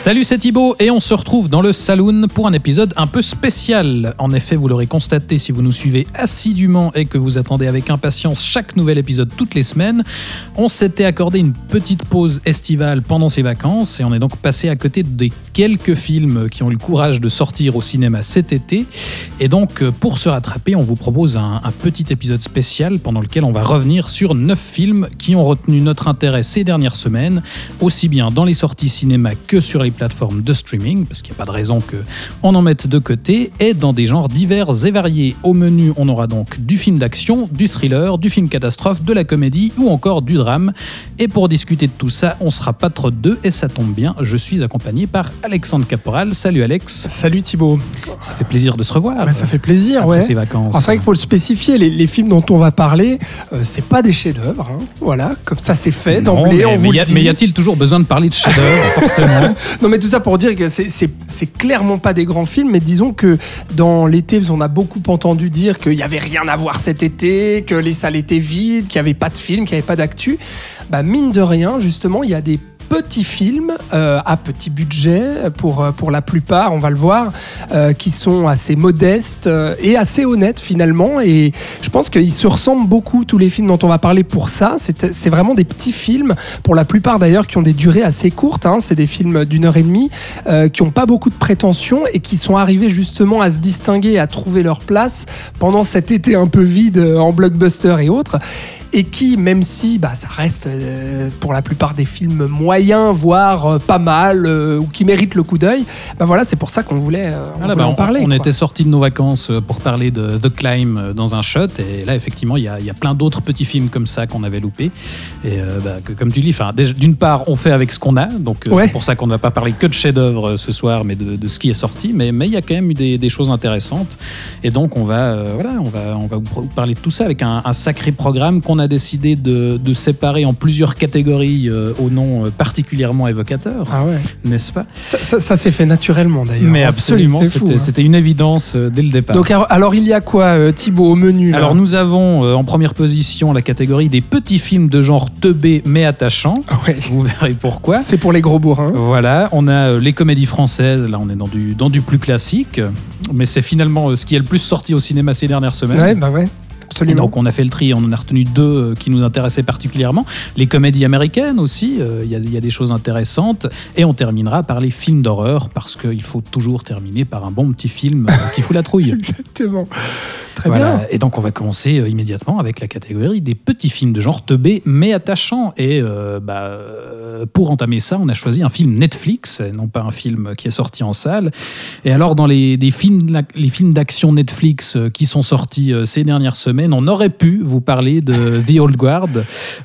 Salut, c'est Thibaut et on se retrouve dans le Saloon pour un épisode un peu spécial. En effet, vous l'aurez constaté si vous nous suivez assidûment et que vous attendez avec impatience chaque nouvel épisode toutes les semaines. On s'était accordé une petite pause estivale pendant ces vacances et on est donc passé à côté des quelques films qui ont eu le courage de sortir au cinéma cet été. Et donc, pour se rattraper, on vous propose un, un petit épisode spécial pendant lequel on va revenir sur neuf films qui ont retenu notre intérêt ces dernières semaines, aussi bien dans les sorties cinéma que sur les plateformes de streaming, parce qu'il n'y a pas de raison qu'on en mette de côté, et dans des genres divers et variés. Au menu, on aura donc du film d'action, du thriller, du film catastrophe, de la comédie ou encore du drame. Et pour discuter de tout ça, on sera pas trop de deux, et ça tombe bien, je suis accompagné par Alexandre Caporal. Salut Alex, Salut Thibaut. ça fait plaisir de se revoir. Ouais, ça fait plaisir, après ouais. ces vacances. C'est vrai qu'il faut le spécifier, les, les films dont on va parler, euh, c'est pas des chefs-d'œuvre. hein. Voilà, comme ça c'est fait d'emblée, mais, on mais vous y a- le dit. mais y a-t-il toujours besoin de parler de chef-d'œuvre, forcément? Non, mais tout ça pour dire que c'est- clairement pas des grands films, mais disons que dans l'été, on a beaucoup entendu dire qu'il y avait rien à voir cet été, que les salles étaient vides, qu'il y avait pas de film, qu'il y avait pas d'actu. Bah mine de rien, justement, il y a des petits films euh, à petit budget pour, euh, pour la plupart, on va le voir, euh, qui sont assez modestes et assez honnêtes finalement. Et je pense qu'ils se ressemblent beaucoup, tous les films dont on va parler pour ça. C'est vraiment des petits films, pour la plupart d'ailleurs, qui ont des durées assez courtes. hein. C'est des films d'une heure et demie, qui n'ont pas beaucoup de prétention et qui sont arrivés justement à se distinguer, à trouver leur place pendant cet été un peu vide en blockbuster et autres et qui, même si bah, ça reste euh, pour la plupart des films moyens, voire euh, pas mal, euh, ou qui méritent le coup d'œil, bah voilà, c'est pour ça qu'on voulait, on voulait bah, en parler. On, quoi. était sortis de nos vacances pour parler de The Climb dans un shot, et là, effectivement, il y a, il y a plein d'autres petits films comme ça qu'on avait loupés. Et bah, que- comme tu dis, d'une part, on fait avec ce qu'on a, donc Ouais. c'est pour ça qu'on ne va pas parler que de chefs-d'œuvre ce soir, mais de, de ce qui est sorti. Mais mais il y a quand même eu des, des choses intéressantes, et donc on va, voilà, on va, on va vous parler de tout ça avec un, un sacré programme qu'on a décidé de, de séparer en plusieurs catégories euh, au nom euh, particulièrement évocateur, Ah ouais. n'est-ce pas? Ça, ça- ça s'est fait naturellement d'ailleurs. Mais absolument, c'était hein. c'était une évidence euh, dès le départ. Donc alors, alors, il y a quoi, euh, Thibaut, au menu Alors nous avons en première position la catégorie des petits films de genre teubé mais attachant. Ah ouais. Vous verrez pourquoi. C'est pour les gros bourrins. Voilà, on a les comédies françaises, là on est dans du, dans du plus classique, mais c'est finalement ce qui est le plus sorti au cinéma ces dernières semaines. Ouais, bah ouais, Et donc on a fait le tri, on en a retenu deux euh, qui nous intéressaient particulièrement. Les comédies américaines aussi, euh, il y, y a des choses intéressantes. Et on terminera par les films d'horreur, parce qu'il faut toujours terminer par un bon petit film euh, qui fout la trouille. Exactement. Très Voilà. bien. Et donc on va commencer euh, immédiatement avec la catégorie des petits films de genre teubé mais attachant. Et euh, bah, euh, pour entamer ça, on a choisi un film Netflix, et non pas un film qui est sorti en salle. Et alors dans les, des films, les films d'action Netflix qui sont sortis ces dernières semaines, on aurait pu vous parler de The Old Guard,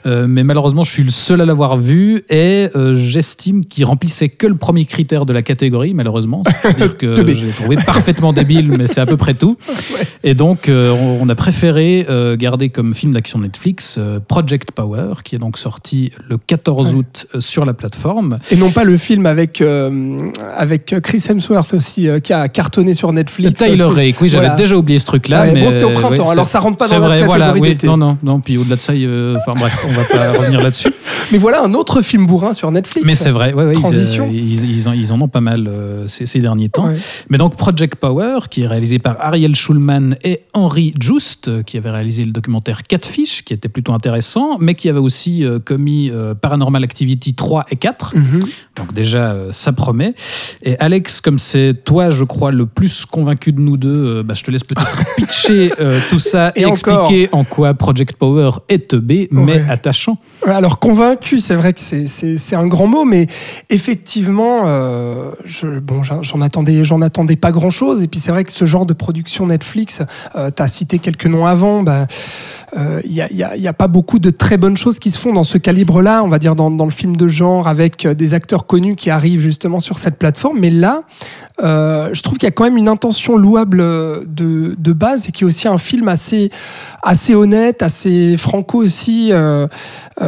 euh, mais malheureusement je suis le seul à l'avoir vu et euh, j'estime qu'il remplissait que le premier critère de la catégorie, malheureusement. C'est-à-dire que j'ai trouvé parfaitement débile, mais c'est à peu près tout. Et donc, euh, on a préféré euh, garder comme film d'action Netflix euh, Project Power, qui est donc sorti le 14 Ouais. août sur la plateforme. Et non pas le film avec, avec Chris Hemsworth aussi, qui a cartonné sur Netflix. Tyler Rake, oui, j'avais voilà. déjà oublié ce truc-là. Ouais, mais bon, c'était au printemps, ouais, alors ça rentre pas dans vrai, voilà, catégorie oui, d'été. Non, non, non. Puis au-delà de ça, enfin bref, on va pas revenir là-dessus. Mais voilà un autre film bourrin sur Netflix. Mais c'est vrai, ils, Transition. Ils, ils en, ils en ont pas mal ces, ces derniers temps. Mais donc Project Power, qui est réalisé par Ariel Schulman et Henry Just, qui avait réalisé le documentaire Catfish, qui était plutôt intéressant, mais qui avait aussi euh, commis euh, Paranormal Activity 3 et 4. Mhm. Donc déjà, euh, ça promet. Et Alex, comme c'est toi, je crois, le plus convaincu de nous deux, bah, je te laisse peut-être pitcher tout ça et, expliquer en quoi Project Power est teubé, mais Ouais. attachant. Alors convaincu, c'est vrai que c'est- un grand mot, mais effectivement, je, bon, j'en attendais, attendais pas grand chose. Et puis c'est vrai que ce genre de production Netflix, tu as cité quelques noms avant, bah, euh, il n'y a, y a- pas beaucoup de très bonnes choses qui se font dans ce calibre-là, on va dire dans, le film de genre, avec euh, des acteurs connus qui arrivent justement sur cette plateforme. Mais là, euh, je trouve qu'il y a quand même une intention louable euh, de, de base et qui est aussi un film assez, assez honnête, assez franco aussi euh, euh,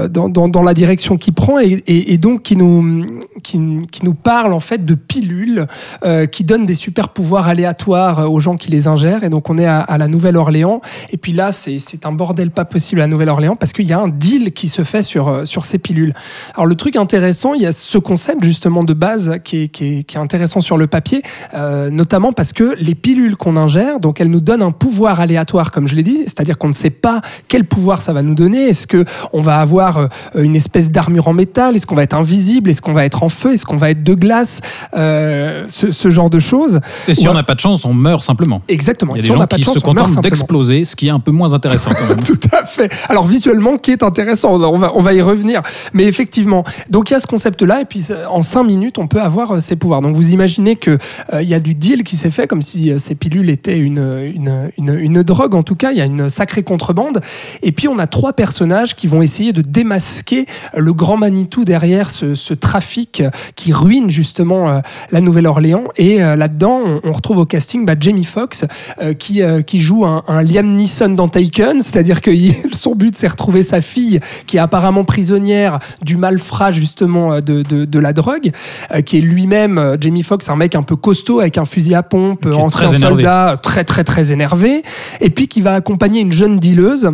dans, dans, la direction qu'il prend et, donc qui nous, qui, nous parle en fait de pilules euh, qui donnent des super pouvoirs aléatoires euh, aux gens qui les ingèrent. Et donc on est à, la Nouvelle-Orléans. Et puis là, c'est un bordel pas possible à la Nouvelle-Orléans parce qu'il y a un deal qui se fait sur, euh, sur ces pilules. Alors le truc intéressant, il y a ce concept justement de base qui est, qui est, intéressant sur le papier, euh, notamment parce que les pilules qu'on ingère, donc elles nous donnent un pouvoir aléatoire, comme je l'ai dit, c'est-à-dire qu'on ne sait pas quel pouvoir ça va nous donner. Est-ce que on va avoir euh, une espèce d'armure en métal Est-ce qu'on va être invisible? Est-ce qu'on va être en feu? Est-ce qu'on va être de glace? Euh, ce, ce genre de choses. Et si on n'a pas de chance, on meurt simplement. Exactement. Il y a Si des on gens n'a pas de qui chance, se on contentent d'exploser, ce qui est un peu moins intéressant quand même. Tout à fait. Alors visuellement, qui est intéressant, on va, on va y revenir. Mais effectivement, donc il y a ce concept-là, et puis euh, en cinq minutes, on peut avoir ces pouvoirs. Donc vous imaginez que euh, il y a du deal qui s'est fait, comme si ces pilules étaient une, une, une, une drogue, en tout cas, il y a une sacrée contrebande. Et puis on a trois personnages qui vont essayer de démasquer le grand Manitou derrière ce, ce trafic qui ruine justement euh, la Nouvelle-Orléans. Et euh, là-dedans, on, on retrouve au casting bah, Jamie Foxx euh, qui, euh, qui joue un, un Liam Neeson dans Taken, c'est-à-dire que son but c'est retrouver sa fille qui est apparemment prisonnière du malfrat justement de, de, de la drogue, euh, qui est lui-même, Jamie Foxx, un mec un peu costaud avec un fusil à pompe, ancien soldat, très très très énervé, et puis qui va accompagner une jeune dealeuse.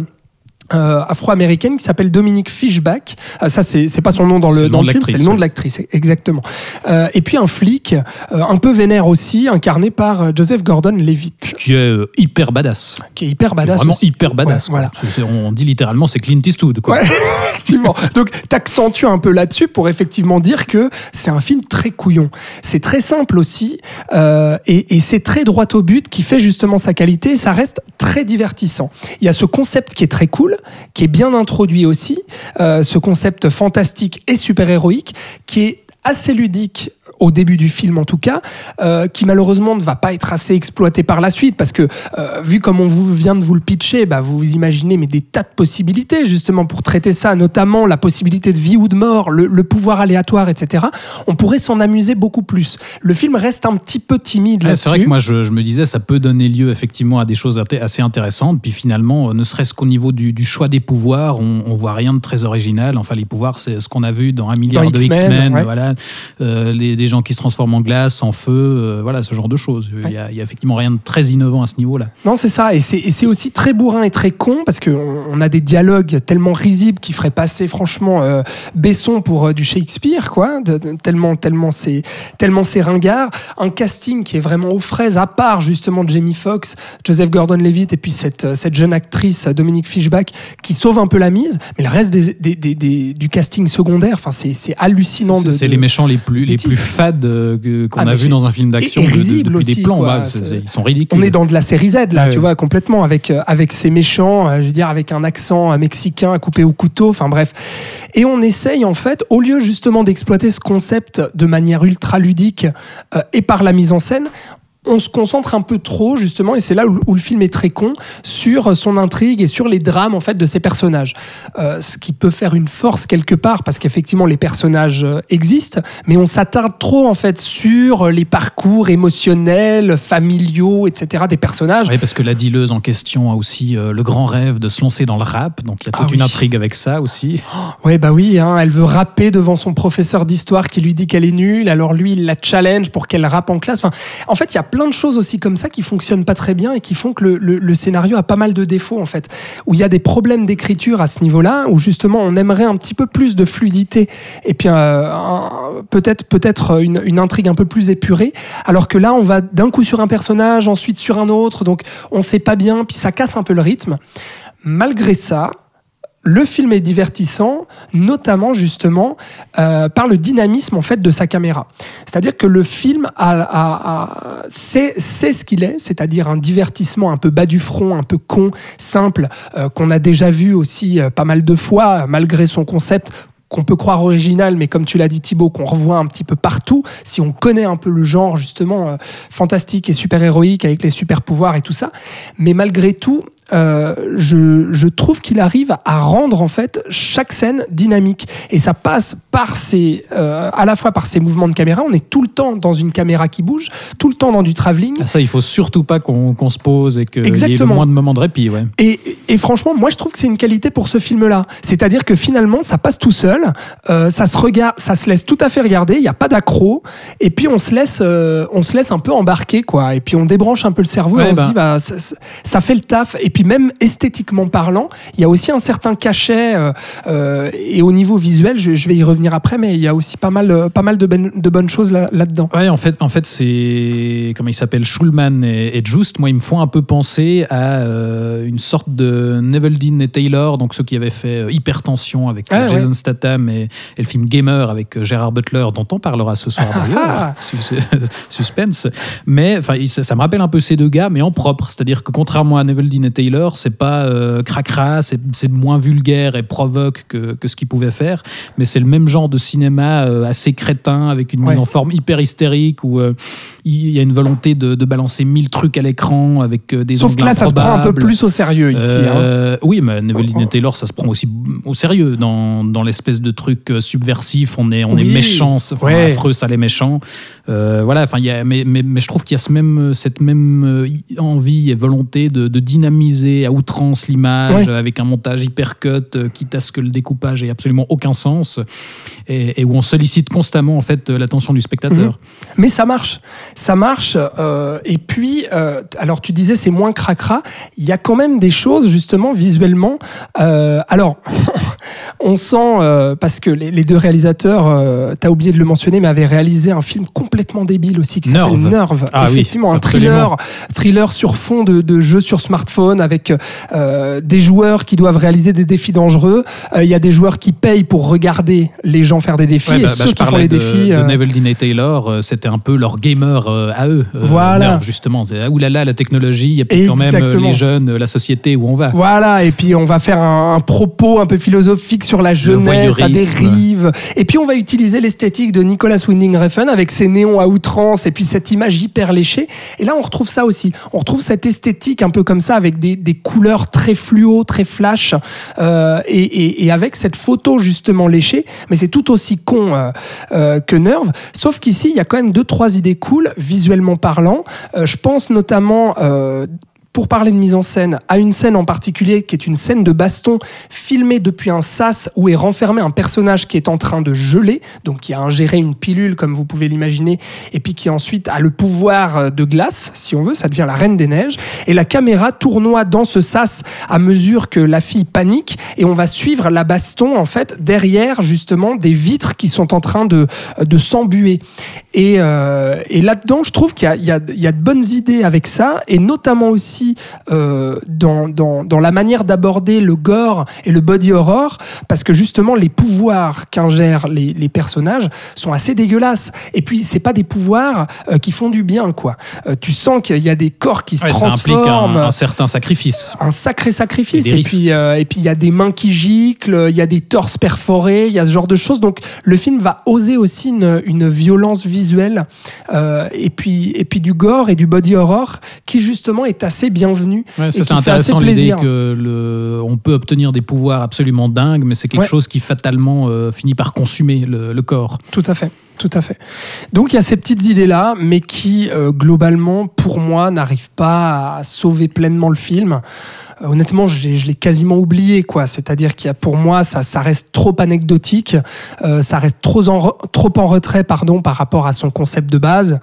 Euh, afro-américaine qui s'appelle Dominique Fishback. Euh, ça, c'est c'est pas son nom dans le, dans le film, c'est le nom ouais. de l'actrice, exactement. Euh, et puis un flic, euh, un peu vénère aussi, incarné par euh, Joseph Gordon-Levitt, Qui est euh, hyper badass. qui est hyper badass. Vraiment aussi. hyper badass. Ouais, voilà. C'est- on dit littéralement c'est Clint Eastwood. Quoi. Ouais, effectivement. Donc, t'accentues un peu là-dessus pour effectivement dire que c'est un film très couillon. C'est très simple aussi, euh, et, et c'est très droit au but qui fait justement sa qualité. et Ça reste très divertissant. Il y a ce concept qui est très cool, qui est bien introduit aussi, euh, ce concept fantastique et super-héroïque, qui est assez ludique au début du film en tout cas, euh, qui malheureusement ne va pas être assez exploité par la suite parce que euh, vu comme on vous vient de vous le pitcher, bah, vous vous imaginez mais des tas de possibilités justement pour traiter ça, notamment la possibilité de vie ou de mort, le, le pouvoir aléatoire, etc. On pourrait s'en amuser beaucoup plus. Le film reste un petit peu timide là-dessus. c'est vrai que moi je, je me disais ça peut donner lieu effectivement à des choses assez intéressantes. Puis finalement, euh, ne serait-ce qu'au niveau du, du choix des pouvoirs, on, on voit rien de très original. Enfin, les pouvoirs, c'est ce qu'on a vu dans un milliard de X-Men, X-Men. ouais. Voilà, Euh, les, des gens qui se transforment en glace, en feu, euh, voilà ce genre de choses. Il y, a, effectivement rien de très innovant à ce niveau-là. Non, c'est ça. Et c'est aussi très bourrin et très con parce qu'on on a des dialogues tellement risibles qui feraient passer franchement euh, Besson pour euh, du Shakespeare, quoi. De- de- tellement, tellement c'est tellement c'est ringard. Un casting qui est vraiment aux fraises, à part justement Jamie Foxx, Joseph Gordon-Levitt et puis cette, cette jeune actrice Dominique Fishback qui sauve un peu la mise. Mais le reste des, des- des- des- du casting secondaire, enfin c'est hallucinant. C'est les méchants les plus, les plus fades euh, qu'on Ah, a c'est- dans un film d'action de- de- depuis aussi, des plans. quoi. bah, ils sont ridicules. On est dans de la série Z là, Ouais, tu ouais. vois, complètement avec euh, avec ces méchants, euh, je veux dire avec un accent euh, mexicain à couper au couteau, enfin bref. Et on essaye en fait, au lieu justement d'exploiter ce concept de manière ultra ludique euh, et par la mise en scène. On se concentre un peu trop justement, et c'est là où, où le film est très con, sur son intrigue et sur les drames en fait de ses personnages. Euh, ce qui peut faire une force quelque part, parce qu'effectivement les personnages euh, existent, mais on s'attarde trop en fait sur les parcours émotionnels, familiaux, etc. des personnages. Oui, parce que la dealeuse en question a aussi euh, le grand rêve de se lancer dans le rap, donc il y a toute Ah une intrigue avec ça aussi. Ouais, bah oui, hein, elle veut rapper devant son professeur d'histoire qui lui dit qu'elle est nulle, alors lui, il la challenge pour qu'elle rappe en classe. Enfin, en fait, il y a plein de choses aussi comme ça qui fonctionnent pas très bien et qui font que le, le- scénario a pas mal de défauts, en fait. Où il y a des problèmes d'écriture à ce niveau-là, où justement, on aimerait un petit peu plus de fluidité et puis euh, peut-être peut-être une, une intrigue un peu plus épurée, alors que là, on va d'un coup sur un personnage, ensuite sur un autre, donc on sait pas bien, puis ça casse un peu le rythme. Malgré ça, le film est divertissant, notamment justement euh, par le dynamisme en fait de sa caméra. C'est-à-dire que le film sait ce qu'il est, c'est-à-dire un divertissement un peu bas du front, un peu con, simple, euh, qu'on a déjà vu aussi euh, pas mal de fois, malgré son concept qu'on peut croire original, mais comme tu l'as dit Thibaut, qu'on revoit un petit peu partout, si on connaît un peu le genre justement fantastique et super-héroïque avec les super-pouvoirs et tout ça. Mais malgré tout, euh, je, je trouve qu'il arrive à rendre en fait chaque scène dynamique. Et ça passe par ses, euh, à la fois par ses mouvements de caméra. On est tout le temps dans une caméra qui bouge, tout le temps dans du travelling. Ah, ça, il faut surtout pas qu'on qu'on se pose et qu'il y ait le moins de moments de répit. Ouais. Et, et franchement, moi, je trouve que c'est une qualité pour ce film-là. C'est-à-dire que finalement, ça passe tout seul, euh, ça se regarde, ça se laisse tout à fait regarder. Il n'y a pas d'accro, et puis on se laisse, on se laisse un peu embarquer, quoi. Et puis on débranche un peu le cerveau et on bah. se dit, bah, ça, ça- ça fait le taf. Et puis même esthétiquement parlant, il y a aussi un certain cachet. euh, euh, et au niveau visuel, je, je vais y revenir après, mais il y a aussi pas mal, euh, pas mal de, bonnes- de bonnes choses là- là-dedans. Ouais, en fait, en fait c'est comment il s'appelle Schulman et, et Just. Moi, ils me font un peu penser à euh, une sorte de Neveldine et Taylor, donc ceux qui avaient fait Hypertension avec Ah, Jason ouais. Statham et, et le film Gamer avec Gérard Butler, dont on parlera ce soir Ah, d'ailleurs. ah. Sus- Suspense. Mais enfin, ça, ça me rappelle un peu ces deux gars, mais en propre. C'est-à-dire que contrairement à Neveldine et Taylor, c'est pas euh, cracra, c'est moins vulgaire et provoque que, que ce qu'ils pouvaient faire, mais c'est le même genre de cinéma euh, assez crétin avec une Ouais. mise en forme hyper hystérique où euh, il y a une volonté de, de balancer mille trucs à l'écran avec euh, des Sauf que là, ça se prend un peu plus au sérieux ici. hein. Oui, mais Neveldine Oh, oh. Taylor, ça se prend aussi au sérieux dans, dans l'espèce de truc subversif. On est, on est méchant, enfin, Ouais. affreux, ça les méchants. Voilà, enfin, il y a, mais, mais, mais je trouve qu'il y a ce même, cette même envie et volonté de, de dynamiser à outrance l'image Ouais. avec un montage hyper cut, euh, quitte à ce que le découpage ait absolument aucun sens et, et où on sollicite constamment en fait euh, l'attention du spectateur. Mais ça marche, ça marche. euh, et puis, euh, alors tu disais c'est moins cracra. Il y a quand même des choses justement visuellement. euh, alors, on sent euh, parce que les, les deux réalisateurs, euh, t'as oublié de le mentionner, mais avaient réalisé un film complètement débile aussi qui s'appelle Nerve. Nerve. Ah oui, Effectivement, un thriller, thriller sur fond de, de jeux sur smartphone avec euh, des joueurs qui doivent réaliser des défis dangereux. Euh, Il y a des joueurs qui payent pour regarder les gens faire des défis Ouais, et bah, bah, ceux je qui font les de, défis. de euh, Neveldine et Taylor, c'était un peu leur gamer à eux. Voilà. Nerve, justement, c'est ah, oulala, la technologie, et puis quand même les jeunes, la société où on va. Voilà, et puis on va faire un, un propos un peu philosophique sur la jeunesse, voyeurisme. dérive. Et puis on va utiliser l'esthétique de Nicolas Winding Refn avec ses néons à outrance et puis cette image hyper léchée. Et là, on retrouve ça aussi. On retrouve cette esthétique un peu comme ça avec des, des couleurs très fluo, très flash euh, et, et- et avec cette photo justement léchée. Mais c'est tout aussi con euh, euh, que Nerve. Sauf qu'ici, il y a quand même deux, trois idées cool, visuellement parlant. Je pense notamment. Euh, pour parler de mise en scène, à une scène en particulier qui est une scène de baston filmée depuis un sas où est renfermé un personnage qui est en train de geler, donc qui a ingéré une pilule comme vous pouvez l'imaginer, et puis qui ensuite a le pouvoir euh, de glace, si on veut, ça devient la reine des neiges, et la caméra tournoie dans ce sas à mesure que la fille panique, et on va suivre la baston en fait derrière justement des vitres qui sont en train de, de s'embuer. Et, euh, et là-dedans, je trouve qu'il y y y a de bonnes idées avec ça, et notamment aussi euh, dans, dans, dans la manière d'aborder le gore et le body horror, parce que justement, les pouvoirs qu'ingèrent les, les personnages sont assez dégueulasses. Et puis, c'est pas des pouvoirs euh, qui font du bien, quoi. Euh, tu sens qu'il y a des corps qui se Ouais, ça implique transforment un, un certain sacrifice. un sacré sacrifice. Et puis, et puis il y a des mains qui giclent, il y a des torses perforés, il y a ce genre de choses. Donc le film va oser aussi une, une violence visuelle et puis et puis du gore et du body horror qui justement est assez bienvenu. Ouais, et ça, qui c'est intéressant l'idée que le, on peut obtenir des pouvoirs absolument dingues, mais c'est quelque Ouais. chose qui fatalement euh, finit par consumer le, le corps. Tout à fait. Tout à fait. Donc il y a ces petites idées-là, mais qui, euh, globalement, pour moi, n'arrivent pas à sauver pleinement le film. Euh, honnêtement, je l'ai quasiment oublié. C'est-à-dire qu'il y a, pour moi, ça, ça reste trop anecdotique, euh, ça reste trop en, trop en retrait, pardon, par rapport à son concept de base.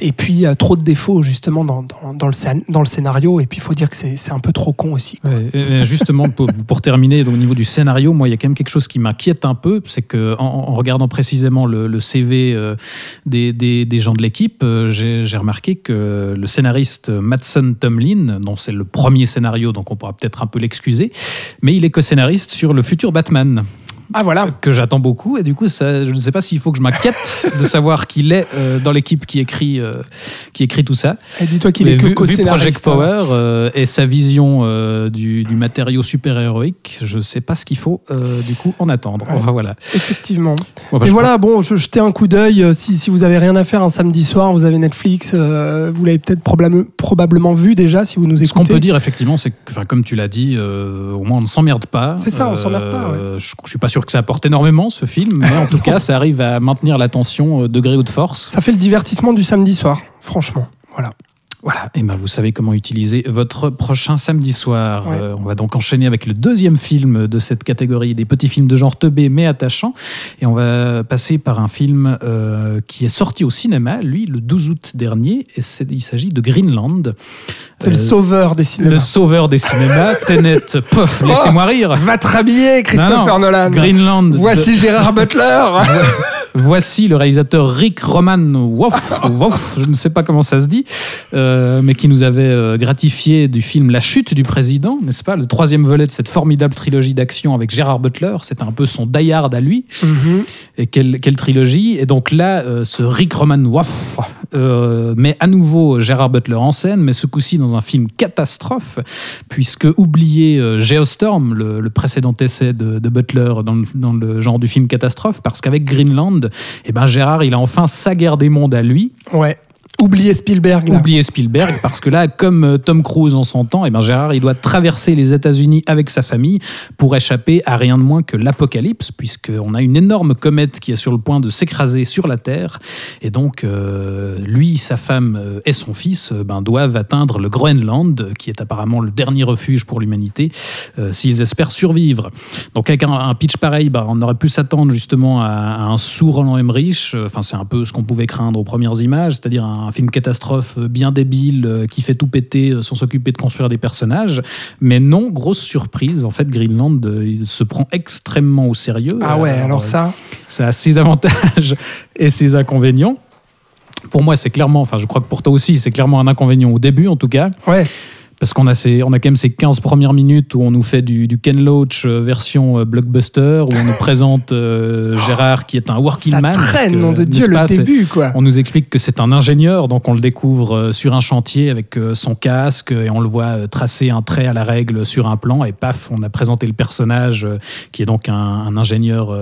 Et puis, trop de défauts, justement, dans, dans, le, dans le scénario. Et puis, il faut dire que c'est un peu trop con aussi. justement, pour, terminer, donc, au niveau du scénario, moi, il y a quand même quelque chose qui m'inquiète un peu, c'est que en regardant précisément le, le CV euh, des, des- gens de l'équipe, euh, j'ai remarqué que le scénariste Matson Tomlin, dont c'est le premier scénario, donc on pourra peut-être un peu l'excuser, mais il est co-scénariste sur le futur Batman. Ah voilà. que j'attends beaucoup et du coup ça, je ne sais pas s'il faut que je m'inquiète de savoir qu'il est euh, dans l'équipe qui écrit euh, qui écrit tout ça. Et dis-toi qu'il est que vu, vu co-scénariste, Project hein. Power euh, et sa vision du, du matériau super héroïque, je sais pas ce qu'il faut du coup en attendre. Enfin voilà. Effectivement. Bah, Et voilà, bon, je jetais un coup d'œil. Si, si vous avez rien à faire un samedi soir, vous avez Netflix, vous l'avez peut-être probable- probablement vu déjà si vous nous Ce qu'on écoutez. peut dire effectivement, c'est que, comme tu l'as dit, au moins on ne s'emmerde pas. C'est ça, on s'emmerde pas, Je, je suis pas sûr que ça apporte énormément ce film, mais en tout cas, ça arrive à maintenir l'attention euh, degré ou de force. Ça fait le divertissement du samedi soir, franchement. Voilà. Voilà, et ben vous savez comment utiliser votre prochain samedi soir. Ouais. Euh, on va donc enchaîner avec le deuxième film de cette catégorie des petits films de genre teubé mais attachants. Et on va passer par un film euh, qui est sorti au cinéma, lui, le 12 août dernier. Et il s'agit de Greenland. C'est le Euh, sauveur des le cinémas. sauveur des cinémas. Tenet, pof, laissez-moi rire. Va te rhabiller, Christopher Non, non, Nolan. Greenland. de- Voici Gérard Butler. Voici le réalisateur Rick Roman Woff, Woff, je ne sais pas comment ça se dit, euh, mais qui nous avait euh, gratifié du film La chute du président, n'est-ce pas? Le troisième volet de cette formidable trilogie d'action avec Gérard Butler. C'était un peu son die à lui. Mhm. Et quelle, quelle trilogie Et donc là, euh, ce Rick Roman euh, met à nouveau Gérard Butler en scène, mais ce coup-ci dans un film catastrophe, puisque oubliez euh, Geostorm, le, le précédent essai de, de Butler dans le, dans le genre du film catastrophe, parce qu'avec Greenland, eh ben Gérard, il a enfin sa guerre des mondes à lui. Ouais. Oubliez Spielberg. Oubliez Spielberg, parce que là, comme euh, Tom Cruise en son temps, eh ben Gérard, il doit traverser les États-Unis avec sa famille pour échapper à rien de moins que l'apocalypse, puisqu'on a une énorme comète qui est sur le point de s'écraser sur la Terre. Et donc, euh, lui, sa femme euh, et son fils euh, ben, doivent atteindre le Groenland, qui est apparemment le dernier refuge pour l'humanité, s'ils espèrent survivre. Donc, avec un, pitch pareil, ben, on aurait pu s'attendre justement à, un sous Roland Emmerich. Enfin, c'est un peu ce qu'on pouvait craindre aux premières images, c'est-à-dire un, film catastrophe euh, bien débile euh, qui fait tout péter euh, sans s'occuper de construire des personnages. Mais non, grosse surprise. En fait, Greenland, il se prend extrêmement au sérieux. Ah ouais, alors euh, ça. ça a ses avantages et ses inconvénients. Pour moi, c'est clairement, enfin, je crois que pour toi aussi, c'est clairement un inconvénient au début, en tout cas, Ouais. Parce qu'on a, ces, on a quand même ces 15 premières minutes où on nous fait du, du Ken Loach euh, version euh, blockbuster, où on nous présente euh, Gérard qui est un working Ça man. traîne, nom de Dieu, le début, quoi. on nous explique que c'est un ingénieur, donc on le découvre sur un chantier avec son casque et on le voit tracer un trait à la règle sur un plan et paf, on a présenté le personnage qui est donc un, un ingénieur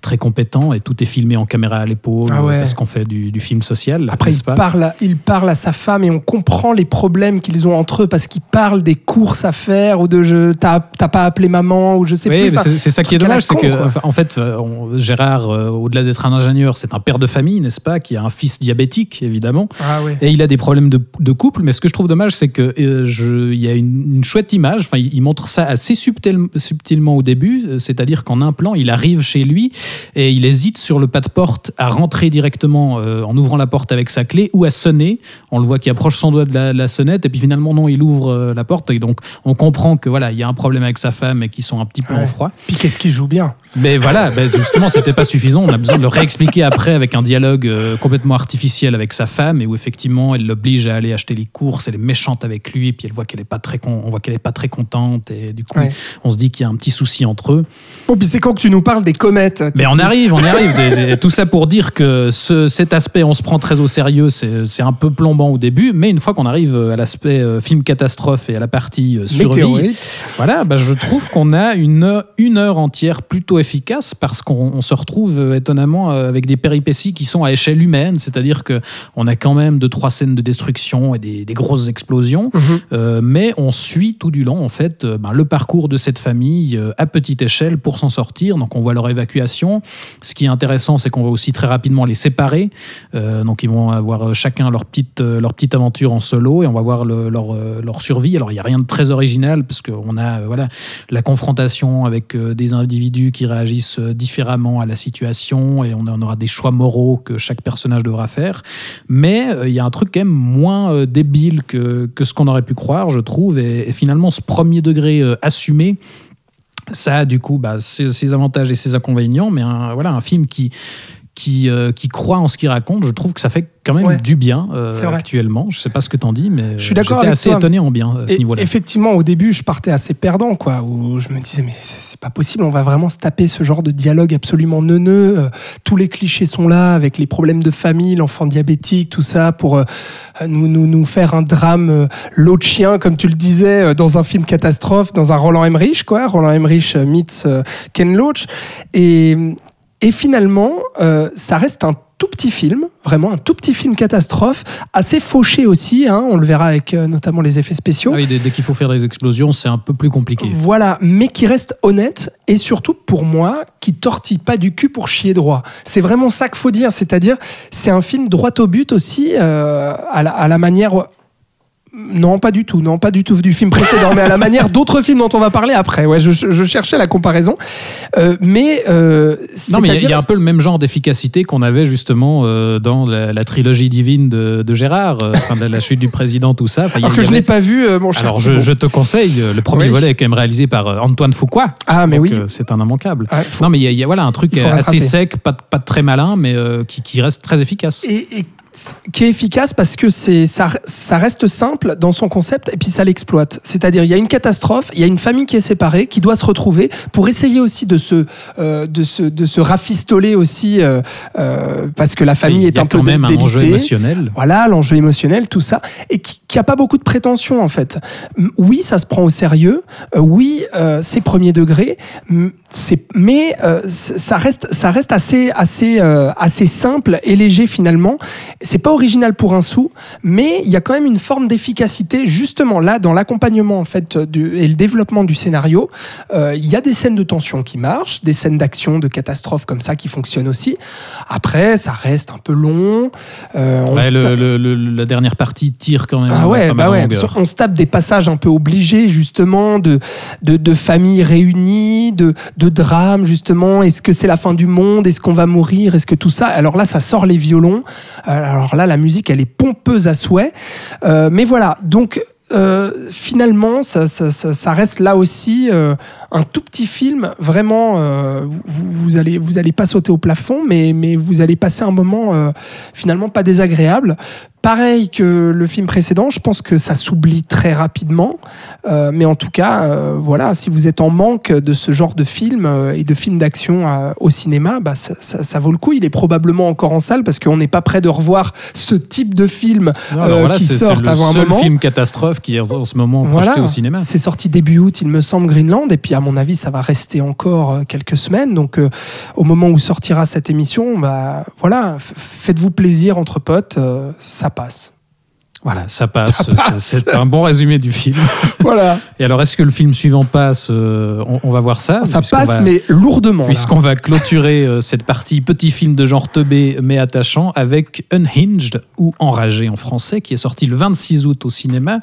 très compétent et tout est filmé en caméra à l'épaule Ah ouais. parce qu'on fait du, du film social. Après, il pas parle, à, il parle à sa femme et on comprend les problèmes qu'ils ont entre eux parce qu'ils parlent des courses à faire ou de je t'as pas appelé maman ou je sais Oui, plus. c'est ça qui est dommage, c'est que enfin, en fait, euh, on- Gérard, euh, au-delà d'être un ingénieur, c'est un père de famille, n'est-ce pas, qui a un fils diabétique, évidemment. Ah. Et il a des problèmes de, de couple, mais ce que je trouve dommage, c'est que euh, je- il y a une, une chouette image. Enfin, il, il montre ça assez subtil- subtilement au début, c'est-à-dire qu'en un plan, il arrive chez lui et il hésite sur le pas de porte à rentrer directement euh, en ouvrant la porte avec sa clé ou à sonner. On le voit qui approche son doigt de la, la sonnette et puis finalement non, il ouvre euh, la porte et donc on comprend que voilà, il y a un problème avec sa femme et qu'ils sont un petit peu Ouais. en froid. Puis qu'est-ce qu'il joue bien? Mais voilà, ben justement, c'était pas suffisant. On a besoin de le réexpliquer après avec un dialogue euh, complètement artificiel avec sa femme et où effectivement, elle l'oblige à aller acheter les courses. Elle est méchante avec lui, et puis elle voit qu'elle est pas très, con- on voit qu'elle est pas très contente et du coup, Ouais. on se dit qu'il y a un petit souci entre eux. Bon, puis c'est quand que tu nous parles des comètes Mais on arrive, on arrive. Des- Tout ça pour dire que ce- cet aspect, on se prend très au sérieux. C'est un peu plombant au début, mais une fois qu'on arrive à l'aspect euh, film catastrophe et à la partie euh, survie, Météorite. voilà, bah, je trouve qu'on a une, une heure entière plutôt efficace parce qu'on on se retrouve euh, étonnamment euh, avec des péripéties qui sont à échelle humaine, c'est-à-dire que on a quand même deux trois scènes de destruction et des, des grosses explosions, Mhm. euh, mais on suit tout du long en fait ben, le parcours de cette famille à petite échelle pour s'en sortir. Donc on voit leur évacuation. Ce qui est intéressant, c'est qu'on va aussi très rapidement les séparer. Euh, donc ils vont avoir chacun leur petite leur petite aventure en solo et on va voir le- leur leur survie. Alors il y a rien de très original parce qu'on a voilà la confrontation avec des individus qui réagissent euh, différemment à la situation et on, aura des choix moraux que chaque personnage devra faire. Mais euh, il y a un truc quand même moins euh, débile que, que ce qu'on aurait pu croire, je trouve. Et, finalement, ce premier degré assumé, ça a du coup bah, ses, avantages et ses inconvénients, mais voilà, un film qui, qui, euh, qui croit en ce qu'il raconte, je trouve que ça fait quand même Ouais. du bien euh, actuellement. Je sais pas ce que t'en dis, mais Je suis d'accord j'étais assez toi. étonné en bien à ce niveau-là. effectivement, au début, je partais assez perdant, quoi, où je me disais, mais c'est pas possible, on va vraiment se taper ce genre de dialogue absolument neuneux. euh, tous les clichés sont là, avec les problèmes de famille, l'enfant diabétique, tout ça, pour euh, nous, nous, nous faire un drame, euh, de chien, comme tu le disais, euh, dans un film catastrophe, dans un Roland Emmerich, quoi. Roland Emmerich euh, meets euh, Ken Loach. Et, et finalement, euh, ça reste un tout petit film, vraiment un tout petit film catastrophe, assez fauché aussi, hein, on le verra avec euh, notamment les effets spéciaux. Ah oui, dès, dès qu'il faut faire des explosions, c'est un peu plus compliqué. Voilà, mais qui reste honnête et surtout pour moi, qui tortille pas du cul pour chier droit. C'est vraiment ça qu'il faut dire, c'est-à-dire c'est un film droit au but aussi, euh, à, la, à la manière. Non, pas du tout, non, pas du tout du film précédent, mais à la manière d'autres films dont on va parler après. Ouais, je, je cherchais la comparaison, Euh, mais euh, Non, mais il y a- y, un peu le même genre d'efficacité qu'on avait justement euh, dans la, la trilogie divine de, de Gérard, euh, enfin, de la chute du président, tout ça. Enfin, y alors que y je n'ai avait- pas vu, euh, mon cher. Alors, je, te conseille, le premier Oui. volet est quand même réalisé par Antoine Fuqua. Ah, mais Donc, oui. euh, c'est un immanquable. Faut- Non, mais il y, a- il y a voilà, un truc assez rattraper. sec, pas, très malin, mais euh, qui, qui reste très efficace. et, et qui est efficace parce que c'est ça, ça reste simple dans son concept et puis ça l'exploite. C'est-à-dire il y a une catastrophe, il y a une famille qui est séparée, qui doit se retrouver pour essayer aussi de se euh, de se de se rafistoler aussi euh, euh, parce que la famille est a un peu même un enjeu délitée. émotionnel. Voilà, l'enjeu émotionnel, tout ça, et qui, qui a pas beaucoup de prétention en fait. Oui, ça se prend au sérieux. euh, oui, euh, c'est premier degré. C'est, mais euh, ça reste, ça reste assez, assez, euh, assez simple et léger finalement. C'est pas original pour un sou, mais il y a quand même une forme d'efficacité justement là dans l'accompagnement en fait du, et le développement du scénario. Euh, Il y a des scènes de tension qui marchent, des scènes d'action, de catastrophe comme ça qui fonctionnent aussi. Après, ça reste un peu long. Euh, on Ouais, se le- ta- le- le- la dernière partie tire quand même ah ouais, bah ouais. On se tape des passages un peu obligés justement de de, de familles réunies, de de drames justement. Est-ce que c'est la fin du monde? Est-ce qu'on va mourir? Est-ce que tout ça? Alors là, ça sort les violons. Alors là, la musique, elle est pompeuse à souhait. Euh, mais voilà, donc. euh, finalement, ça, reste là aussi euh, un tout petit film. Vraiment, vous, vous allez pas sauter au plafond, mais vous allez passer un moment finalement pas désagréable. Pareil que le film précédent, je pense que ça s'oublie très rapidement. Euh, mais en tout cas, euh, voilà, si vous êtes en manque de ce genre de film euh, et de films d'action au cinéma, bah, ça, ça- ça vaut le coup. Il est probablement encore en salle parce qu'on n'est pas prêt de revoir ce type de film voilà, qui c'est c'est le avant un seul moment. film catastrophe qui est en ce moment projeté Voilà. au cinéma. C'est sorti début août, il me semble, Greenland. Et puis, à mon avis, ça va rester encore quelques semaines. Donc, au moment où sortira cette émission, bah, voilà, faites-vous plaisir entre potes, ça passe. Voilà, ça passe. C'est un bon résumé du film. Voilà, Et alors, est-ce que le film suivant passe euh, on, on va voir ça. ça passe, va- mais lourdement. Puisqu'on va clôturer euh, cette partie petit film de genre teubé mais attachant avec Unhinged ou Enragé en français qui est sorti le 26 août au cinéma.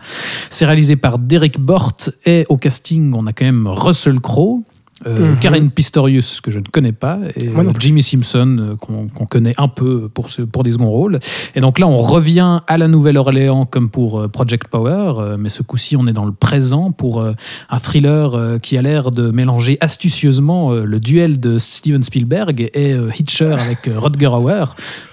C'est réalisé par Derek Bort et au casting on a quand même Russell Crowe. Euh, Mhm. Karen Pistorius que je ne connais pas et euh. Jimmy Simpson euh, qu'on connaît un peu pour, ce, pour des seconds rôles et donc là on revient à la Nouvelle-Orléans comme pour Project Power mais ce coup-ci on est dans le présent pour un thriller qui a l'air de mélanger astucieusement le duel de Steven Spielberg et Hitcher avec Rutger Hauer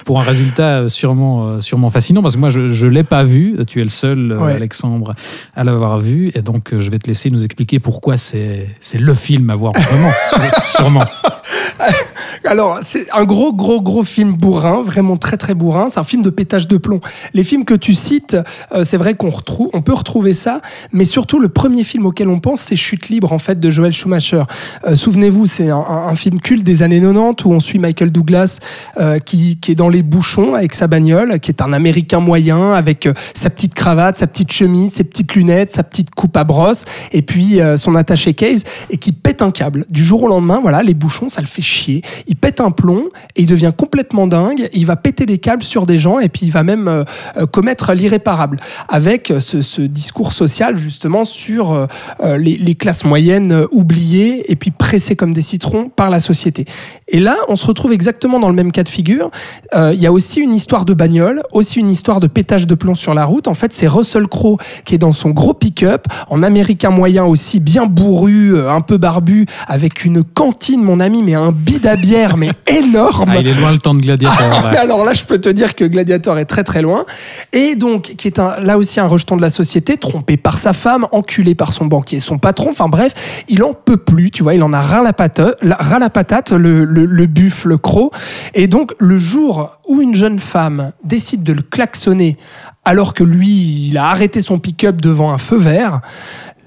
pour un résultat sûrement, sûrement fascinant parce que moi je ne l'ai pas vu, tu es le seul Ouais. Alexandre à l'avoir vu et donc je vais te laisser nous expliquer pourquoi c'est c'est le film à voir Sûre- sûrement. Alors, c'est un gros, gros, gros film bourrin, vraiment très, très bourrin. C'est un film de pétage de plomb. Les films que tu cites, euh, c'est vrai qu'on retrouve, on peut retrouver ça, mais surtout le premier film auquel on pense, c'est Chute libre en fait de Joel Schumacher. Euh, Souvenez-vous, c'est un, film culte des années 90 où on suit Michael Douglas euh, qui, qui est dans les bouchons avec sa bagnole, qui est un Américain moyen avec sa petite cravate, sa petite chemise, ses petites lunettes, sa petite coupe à brosse, et puis son attaché case, et qui pète un câble. Du jour au lendemain, voilà, les bouchons, ça le fait chier. Il pète un plomb et il devient complètement dingue. Il va péter les câbles sur des gens et puis il va même euh, euh, commettre l'irréparable avec euh, ce, discours social justement sur les, classes moyennes oubliées et puis pressées comme des citrons par la société. Et là, on se retrouve exactement dans le même cas de figure. Il y a aussi une histoire de bagnole, aussi une histoire de pétage de plomb sur la route. En fait, c'est Russell Crowe qui est dans son gros pick-up, en américain moyen aussi, bien bourru, un peu barbu, avec une cantine, mon ami, mais un bide à bière mais énorme. Ah, il est loin le temps de Gladiator. ouais. Alors là, je peux te dire que Gladiator est très très loin. Et donc, qui est un, là aussi un rejeton de la société, trompé par sa femme, enculé par son banquier, son patron. Enfin bref, il en peut plus, tu vois, il en a ras la ras la patate le, le, le buffle, le croc. Et donc, le jour où une jeune femme décide de le klaxonner alors que lui, il a arrêté son pick-up devant un feu vert,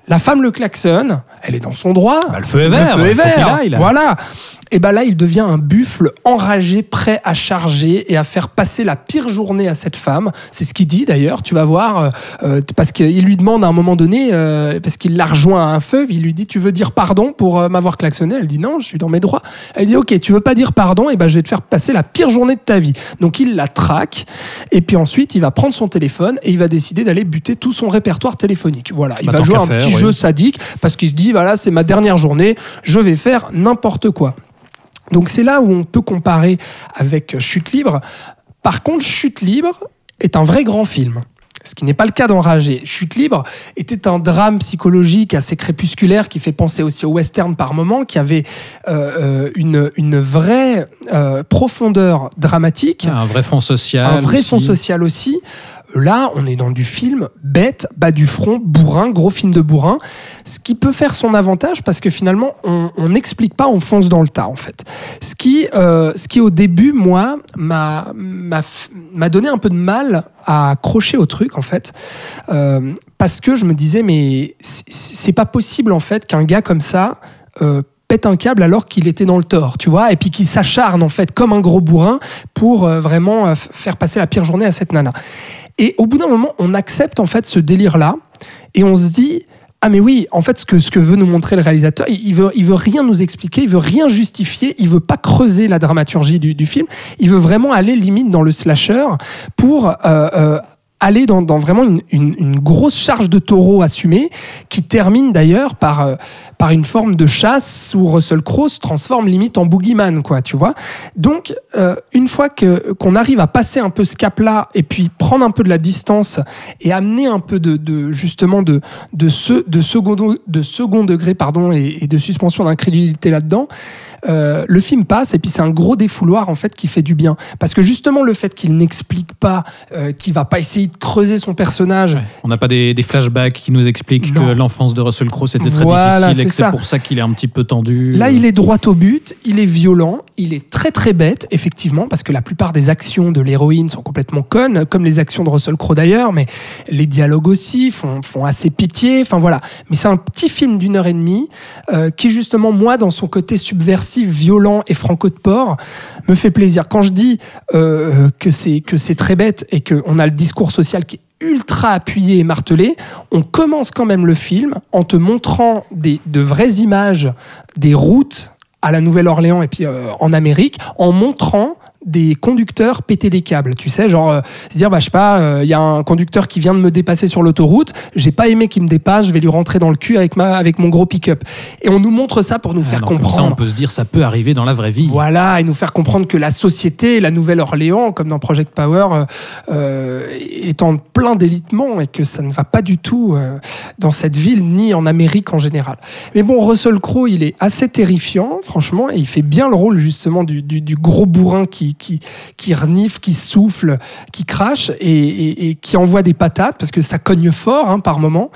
la femme le klaxonne, elle est dans son droit. Bah, le feu est vert, Le feu est vert. Voilà. Et ben là, il devient un buffle enragé, prêt à charger et à faire passer la pire journée à cette femme. C'est ce qu'il dit d'ailleurs. Tu vas voir, euh, euh, parce qu'il lui demande à un moment donné, euh, parce qu'il l'a rejoint à un feu, il lui dit Tu veux dire pardon pour euh, m'avoir klaxonné? Elle dit Non, je suis dans mes droits. Elle dit Ok, tu veux pas dire pardon Et ben je vais te faire passer la pire journée de ta vie. Donc il la traque. Et puis ensuite, il va prendre son téléphone et il va décider d'aller buter tout son répertoire téléphonique. Voilà, il Bah, va jouer un faire, petit oui. jeu sadique parce qu'il se dit Voilà, c'est ma dernière journée, je vais faire n'importe quoi. Donc c'est là où on peut comparer avec Chute libre. Par contre, Chute libre est un vrai grand film. Ce qui n'est pas le cas d'Enragé. Chute libre était un drame psychologique assez crépusculaire qui fait penser aussi au western par moment, qui avait euh, euh, une, une vraie euh, profondeur dramatique Un vrai fond social. un vrai aussi. fond social aussi. Là, on est dans du film bête, bas du front, bourrin, gros film de bourrin. Ce qui peut faire son avantage parce que finalement, on n'explique pas, on fonce dans le tas en fait. Ce qui, euh, ce qui au début, moi, m'a donné un peu de mal à accrocher au truc en fait, Euh, parce que je me disais mais c'est- pas possible en fait qu'un gars comme ça euh, pète un câble alors qu'il était dans le tort, tu vois, et puis qu'il s'acharne en fait comme un gros bourrin pour vraiment faire passer la pire journée à cette nana. Et au bout d'un moment, on accepte en fait ce délire-là. Et on se dit ah mais oui, en fait ce que ce que veut nous montrer le réalisateur, il, veut il veut rien nous expliquer, il veut rien justifier, il veut pas creuser la dramaturgie du, du film, il veut vraiment aller limite dans le slasher pour euh, euh, aller dans, vraiment une, grosse charge de taureau assumée qui termine d'ailleurs par, euh, par une forme de chasse où Russell Crowe se transforme limite en boogeyman, quoi, tu vois. Donc, euh, une fois que, qu'on arrive à passer un peu ce cap-là et puis prendre un peu de la distance et amener un peu de, de justement de, de, ce, de, second, de second degré pardon, et de suspension d'incrédulité là-dedans, euh, le film passe et puis c'est un gros défouloir en fait qui fait du bien parce que justement le fait qu'il n'explique pas euh, qu'il va pas essayer de creuser son personnage Ouais. On n'a pas des, des flashbacks qui nous expliquent Non. que l'enfance de Russell Crowe c'était très Voilà, difficile et c'est que c'est ça. pour ça qu'il est un petit peu tendu. Là, il est droit au but, il est violent, il est très très bête, effectivement, parce que la plupart des actions de l'héroïne sont complètement connes, comme les actions de Russell Crowe d'ailleurs, mais les dialogues aussi font, font assez pitié. Enfin voilà. Mais c'est un petit film d'une heure et demie euh, qui, justement, moi, dans son côté subversif, violent et franco de port, me fait plaisir. Quand je dis euh, que c'est que c'est très bête et qu'on a le discours social qui est ultra appuyé et martelé, on commence quand même le film en te montrant des, de vraies images des routes à la Nouvelle-Orléans et puis euh, en Amérique, en montrant des conducteurs péter des câbles, tu sais, genre euh, se dire bah je sais pas, euh, il y a un conducteur qui vient de me dépasser sur l'autoroute, j'ai pas aimé qu'il me dépasse, je vais lui rentrer dans le cul avec ma avec mon gros pick-up. Et on nous montre ça pour nous Ah, faire donc, comme comprendre. ça, on peut se dire ça peut arriver dans la vraie vie. Voilà, et nous faire comprendre que la société, la Nouvelle-Orléans, comme dans Project Power, euh, euh, est en plein délitement et que ça ne va pas du tout euh, dans cette ville ni en Amérique en général. Mais bon, Russell Crowe, il est assez terrifiant, franchement, et il fait bien le rôle justement du, du- du gros bourrin qui, qui, renifle, qui souffle, qui crache et qui envoie des patates parce que ça cogne fort hein, par moment.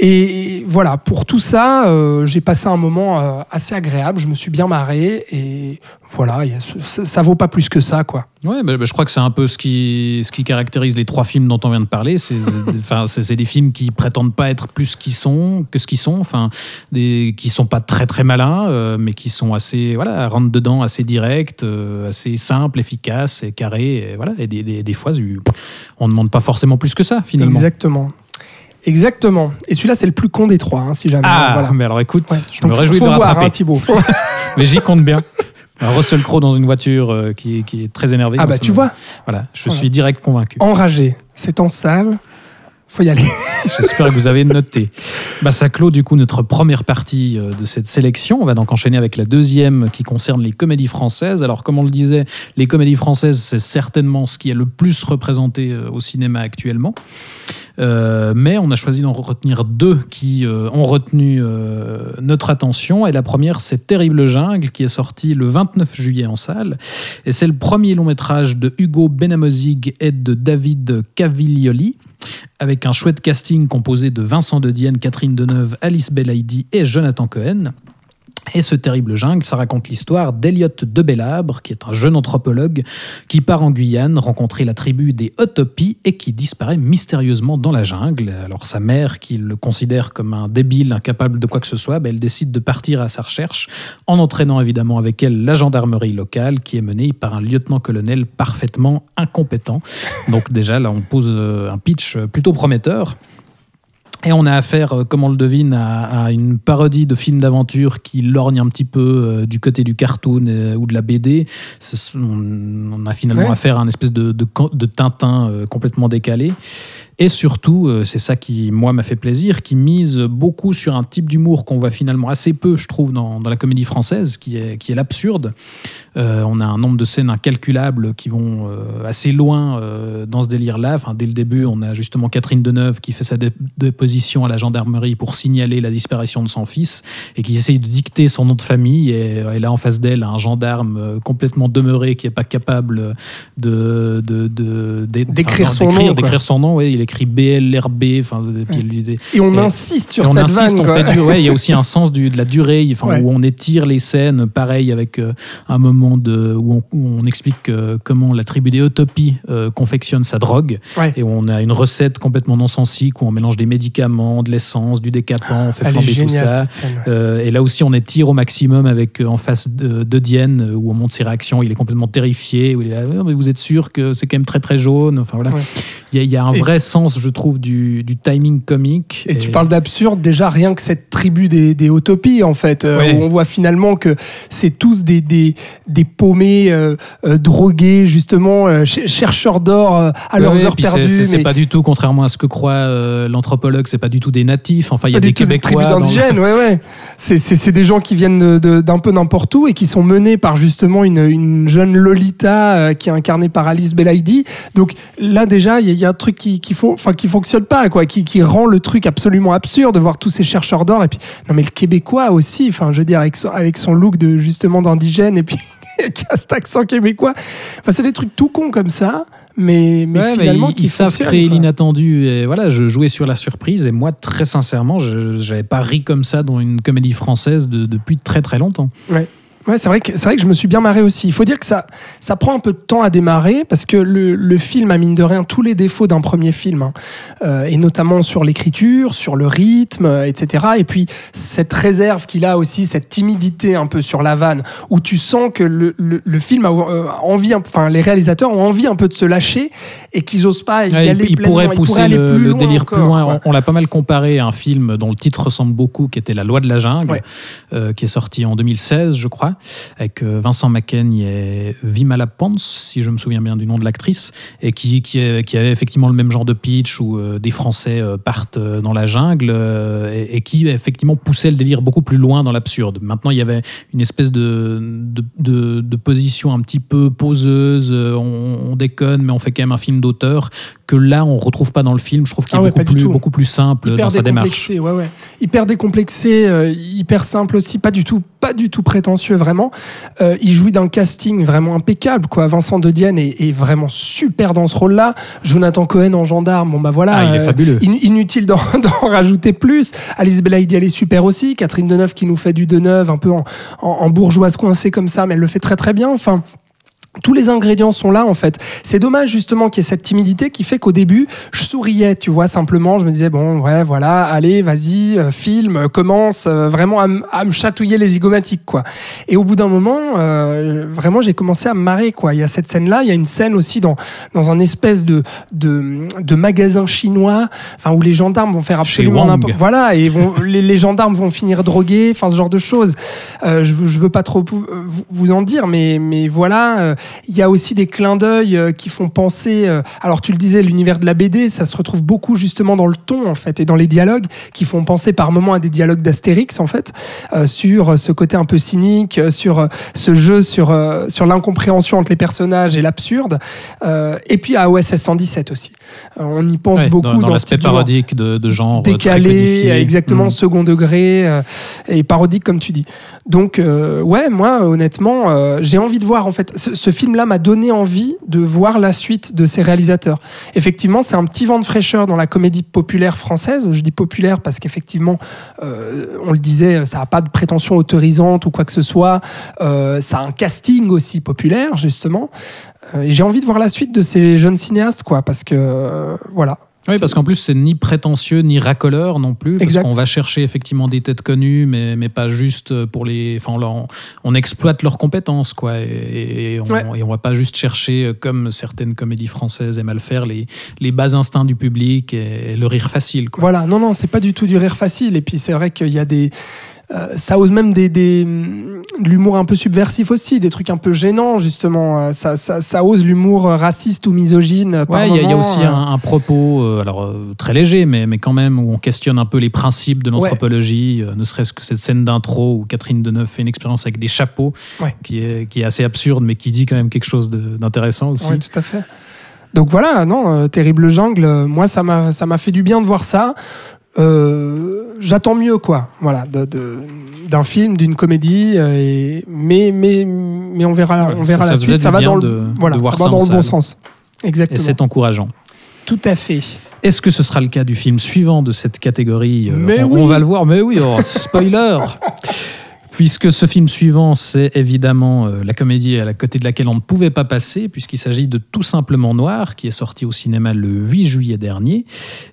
Et voilà, pour tout ça, euh, j'ai passé un moment euh, assez agréable. Je me suis bien marré et voilà, il y a ce- ça, ça vaut pas plus que ça, quoi. Ouais, bah, bah, je crois que c'est un peu ce qui, ce qui caractérise les trois films dont on vient de parler. C'est des films qui prétendent pas être plus qu'ils sont, que ce qu'ils sont, enfin, des, qui sont pas très très malins, euh, mais qui sont assez, voilà, rentre dedans, assez direct, assez simple, efficace et carré, et voilà. Et des, des, des fois, on ne demande pas forcément plus que ça finalement. Exactement. Exactement. Et celui-là, c'est le plus con des trois, hein, si jamais. Ah, voilà. mais alors écoute, Ouais. je Donc, me faut- réjouis faut de voir, rattraper. hein, Thibaut. mais j'y compte bien. Un Russell Crowe dans une voiture euh, qui, est, qui est très énervé. ah bah tu vois, Voilà, je Voilà. suis direct convaincu. enragé, c'est en salle. Faut y aller. J'espère que vous avez noté. Bah, ça clôt du coup notre première partie euh, de cette sélection. On va donc enchaîner avec la deuxième qui concerne les comédies françaises. Alors, comme on le disait, les comédies françaises, c'est certainement ce qui est le plus représenté euh, au cinéma actuellement. Euh, mais on a choisi d'en retenir deux qui ont retenu notre attention. Et la première, c'est Terrible Jungle, qui est sorti le 29 juillet en salle. Et c'est le premier long métrage de Hugo Benamozig et de David Caviglioli avec un chouette casting composé de Vincent de Dienne, Catherine Deneuve, Alice Belaïdi et Jonathan Cohen. Et ce terrible jungle, ça raconte l'histoire d'Eliot de Bellabre, qui est un jeune anthropologue qui part en Guyane rencontrer la tribu des Otopi et qui disparaît mystérieusement dans la jungle. Alors sa mère, qui le considère comme un débile incapable de quoi que ce soit, ben, elle décide de partir à sa recherche en entraînant évidemment avec elle la gendarmerie locale qui est menée par un lieutenant-colonel parfaitement incompétent. Donc déjà là on pose euh, un pitch plutôt prometteur. Et on a affaire, euh, comme on le devine, à, à une parodie de film d'aventure qui lorgne un petit peu euh, du côté du cartoon euh, ou de la BD. Ce on, on a finalement Ouais. affaire à un espèce de, de, Tintin euh, complètement décalé. Et surtout, euh, c'est ça qui, moi, m'a fait plaisir, qui mise beaucoup sur un type d'humour qu'on voit finalement assez peu, je trouve, dans, dans la comédie française, qui est, qui est l'absurde. Euh, on a un nombre de scènes incalculables qui vont euh, assez loin euh, dans ce délire-là. Enfin, dès le début, on a justement Catherine Deneuve qui fait sa dé- déposition à la gendarmerie pour signaler la disparition de son fils et qui essaye de dicter son nom de famille. Et, et là, en face d'elle, un gendarme complètement demeuré qui n'est pas capable de, de, de- d'é- D'écrire son nom, quoi. d'écrire son nom. Ouais, il écrit BLRB. Enfin, et on Et- insiste sur et on cette insiste, vanne. on fait du- ouais, il y a aussi un sens du, de la durée, enfin, Ouais. où on étire les scènes, pareil avec euh, un moment de, où, on, où on explique euh, comment la tribu des Utopies euh, confectionne sa drogue, Ouais. et on a une recette complètement non-sensique, où on mélange des médicaments, de l'essence, du décapant, on fait Elle flamber tout géniale ça. scène. ouais. Euh, et là aussi, on étire au maximum avec en face de, de Dienne, où on monte ses réactions. Il est complètement terrifié. Où il est là, mais vous êtes sûr que c'est quand même très très jaune? Enfin voilà, il y, a- il y a un Et- vrai sens, je trouve, du, du timing comique. Et tu parles d'absurde, déjà rien que cette tribu des, des utopies, en fait, euh, où on voit finalement que c'est tous des, des, des paumés, euh, euh, drogués, justement, ch- chercheurs d'or à leurs heures perdues. C'est mais pas du tout, contrairement à ce que croit l'anthropologue, c'est pas du tout des natifs. Enfin, il y a des des Québécois. le- ouais, ouais. C'est- des gens qui viennent d'un peu n'importe où et qui sont menés par justement une, une jeune Lolita qui est incarnée par Alice Belaïdi. Donc là, déjà, il y, a- il y a un truc qui, qui, font- enfin, qui fonctionne pas, quoi, qui, qui rend le truc absolument absurde de voir tous ces chercheurs d'or. Et puis, non, mais le Québécois aussi, enfin, je veux dire, avec son, avec son look de justement d'indigène et puis qui a cet accent québécois. Enfin, c'est des trucs tout cons comme ça, mais, mais Ouais, mais finalement ils, qui ils savent créer l'inattendu. Et voilà, je jouais sur la surprise. Et moi, très sincèrement, je j'avais pas ri comme ça dans une comédie française de- depuis très très longtemps. Ouais, c'est vrai que c'est vrai que je me suis bien marré aussi. Il faut dire que ça ça prend un peu de temps à démarrer parce que le, le film a mine de rien tous les défauts d'un premier film hein. Euh, et notamment sur l'écriture, sur le rythme, euh, etc. Et puis cette réserve qu'il a aussi, cette timidité un peu sur la vanne où tu sens que le, le, le film a euh, envie, enfin les réalisateurs ont envie un peu de se lâcher et qu'ils osent pas y Ouais, aller il, pleinement. pourrait pousser le, plus le loin délire plus encore, loin. quoi. On, on l'a pas mal comparé à un film dont le titre ressemble beaucoup, qui était La Loi de la jungle, Ouais. euh, qui est sorti en 2016, je crois, avec euh, Vincent Macaigne et Vimala Pons, si je me souviens bien du nom de l'actrice, et qui, qui, est- qui avait effectivement le même genre de pitch où euh, des Français euh, partent euh, dans la jungle euh, et, et qui effectivement poussait le délire beaucoup plus loin dans l'absurde. Maintenant, il y avait une espèce de, de, de- de position un petit peu poseuse, euh, on, on déconne, mais on fait quand même un film d'auteur, que là, on retrouve pas dans le film. Je trouve qu'il est Ah ouais, beaucoup, plus, beaucoup plus simple hyper dans sa démarche. ouais, ouais. Hyper décomplexé, euh, hyper simple aussi, pas du tout, pas du tout prétentieux vraiment. Euh, il jouit d'un casting vraiment impeccable, quoi. Vincent De Dienne est, est vraiment super dans ce rôle-là. Jonathan Cohen en gendarme, bon bah voilà. Ah, il est euh, fabuleux. in- inutile d'en d'en rajouter plus. Alice Belaïdi, elle est super aussi. Catherine Deneuve qui nous fait du Deneuve, un peu en, en, en bourgeoise coincée comme ça, mais elle le fait très très bien. Enfin. Tous les ingrédients sont là en fait. C'est dommage justement qu'il y ait cette timidité qui fait qu'au début, je souriais, tu vois, simplement. Je me disais, bon, ouais, voilà, allez, vas-y, euh, filme, euh, commence euh, vraiment à, me chatouiller les zygomatiques, quoi. Et au bout d'un moment, euh, vraiment, j'ai commencé à me marrer, quoi. Il y a cette scène-là, il y a une scène aussi dans, dans un espèce de, de, de magasin chinois, enfin, où les gendarmes vont faire absolument n'importe Voilà, et vont, les, les gendarmes vont finir drogués, enfin, ce genre de choses. Je, veux- je veux pas trop vous, vous en dire, mais, mais voilà. Il y a aussi des clins d'œil euh, qui font penser. euh, alors tu le disais, l'univers de la BD, ça se retrouve beaucoup justement dans le ton en fait et dans les dialogues qui font penser par moments à des dialogues d'Astérix en fait euh, sur ce côté un peu cynique, sur ce jeu, sur sur l'incompréhension entre les personnages et l'absurde. Et puis à OSS 117 aussi. Euh, on y pense Ouais, beaucoup dans, dans dans l'aspect d'humour parodique de, de genre euh, très décalé, exactement Mm. second degré euh, et parodique comme tu dis. Donc euh, ouais, moi honnêtement, euh, j'ai envie de voir en fait. Ce, ce film-là m'a donné envie de voir la suite de ces réalisateurs. Effectivement, c'est un petit vent de fraîcheur dans la comédie populaire française. Je dis populaire parce qu'effectivement, on le disait, ça n'a pas de prétention autorisante ou quoi que ce soit. Ça a un casting aussi populaire justement. Euh, et j'ai envie de voir la suite de ces jeunes cinéastes, quoi, parce que euh, voilà. Oui, parce qu'en plus, c'est ni prétentieux ni racoleur non plus. Parce Exact. qu'on va chercher effectivement des têtes connues, mais, mais pas juste pour les. Enfin, on, on exploite leurs compétences, quoi. Et, et on, Ouais. et on va pas juste chercher, euh, comme certaines comédies françaises aiment à le faire, les, les bas instincts du public et, le rire facile, quoi. Voilà, non, non, c'est pas du tout du rire facile. Et puis c'est vrai qu'il y a des. Euh, ça ose même des, des, hum, de l'humour un peu subversif aussi, des trucs un peu gênants, justement. Euh, Ça, ça, ça ose l'humour raciste ou misogyne. euh, par Ouais, il y, a- il y a aussi euh. un, un propos, euh, alors euh, très léger, mais, mais quand même, où on questionne un peu les principes de l'anthropologie, euh, ne serait-ce que cette scène d'intro où Catherine Deneuve fait une expérience avec des chapeaux, Ouais. qui, est, qui est assez absurde, mais qui dit quand même quelque chose d'intéressant aussi. Oui, tout à fait. Donc voilà, non, euh, Terrible Jungle, euh, moi, ça m'a ça m'a fait du bien de voir ça. Euh, J'attends mieux, quoi, voilà, de- de- d'un film, d'une comédie, euh, et, mais, mais, mais on verra, Voilà, on verra ça- la ça suite, ça va dans le, voilà, ça va dans bon sens. Et Exactement. c'est encourageant. Tout à fait. Est-ce que ce sera le cas du film suivant de cette catégorie Euh, Mais on, oui. on va le voir, mais oui, oh, spoiler Puisque ce film suivant, c'est évidemment euh, la comédie à la côté de laquelle on ne pouvait pas passer, puisqu'il s'agit de Tout simplement Noir, qui est sorti au cinéma le 8 juillet dernier.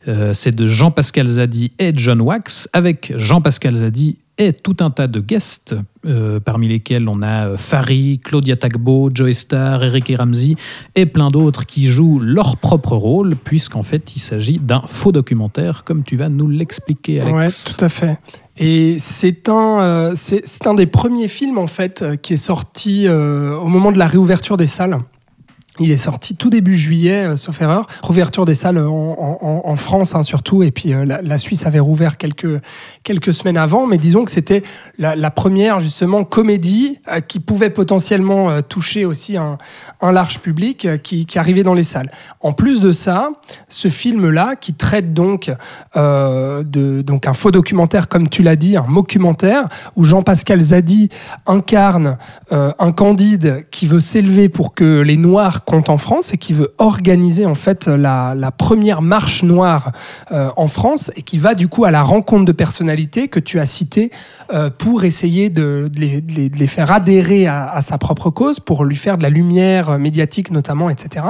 Euh, c'est de Jean-Pascal Zadi et John Wax, avec Jean-Pascal Zadi et tout un tas de guests, euh, parmi lesquels on a Fari, Claudia Tagbo, Joe Star, Eric et Ramsey, et plein d'autres qui jouent leur propre rôle, puisqu'en fait il s'agit d'un faux documentaire, comme tu vas nous l'expliquer, Alex. tout à fait. Et c'est un, euh, c'est un des premiers films en fait euh, qui est sorti euh, au moment de la réouverture des salles. Il est sorti tout début juillet, euh, sauf erreur. Réouverture des salles en, France hein, surtout, et puis euh, la, Suisse avait rouvert quelques, quelques semaines avant. Mais disons que c'était la, première justement comédie euh, qui pouvait potentiellement toucher aussi un, large public qui, arrivait dans les salles. En plus de ça, ce film-là, qui traite donc de donc un faux documentaire, comme tu l'as dit, un mockumentaire, où Jean-Pascal Zadi incarne un candide qui veut s'élever pour que les Noirs comptent en France et qui veut organiser en fait la, première marche noire euh, en France et qui va du coup à la rencontre de personnalités que tu as citées euh, pour essayer de, les, faire adhérer à, sa propre cause, pour lui faire de la lumière médiatique notamment, etc.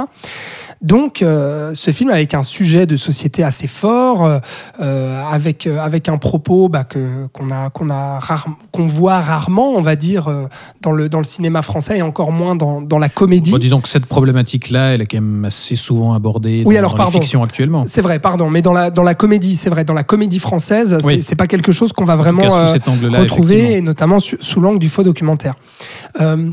Donc, euh, ce film avec un sujet de société assez fort, euh, euh, avec avec un propos bah, que qu'on a qu'on a rare- qu'on voit rarement, on va dire, dans le dans le cinéma français et encore moins dans, dans la comédie. Bon, disons que cette problématique-là, elle est quand même assez souvent abordée Oui, dans, alors, dans pardon. fictions actuellement. C'est vrai, pardon, mais dans la dans la comédie, c'est vrai, dans la comédie française, Oui. c'est pas quelque chose qu'on va vraiment cas, sous cet retrouver, et notamment sous l'angle du faux documentaire. Euh,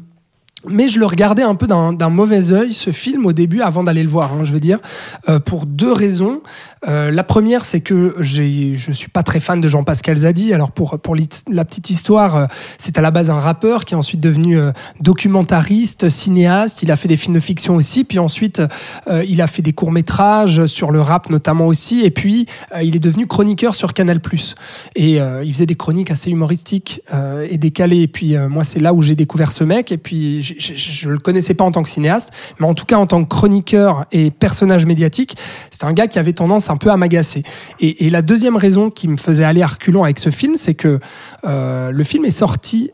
mais je le regardais un peu d'un mauvais œil, ce film, au début, avant d'aller le voir, hein, je veux dire, euh, pour deux raisons. Euh, la première, c'est que je suis pas très fan de Jean-Pascal Zadi. Alors, pour, pour la petite histoire, euh, c'est à la base un rappeur qui est ensuite devenu documentariste, cinéaste. Il a fait des films de fiction aussi. Puis ensuite, il a fait des courts-métrages sur le rap notamment aussi. Et puis, il est devenu chroniqueur sur Canal+. Et il faisait des chroniques assez humoristiques et décalées. Et puis, moi, c'est là où j'ai découvert ce mec. Et puis, je ne le connaissais pas en tant que cinéaste, mais en tout cas en tant que chroniqueur et personnage médiatique, c'est un gars qui avait tendance un peu à m'agacer. Et, la deuxième raison qui me faisait aller à reculons avec ce film, c'est que euh, le film est sorti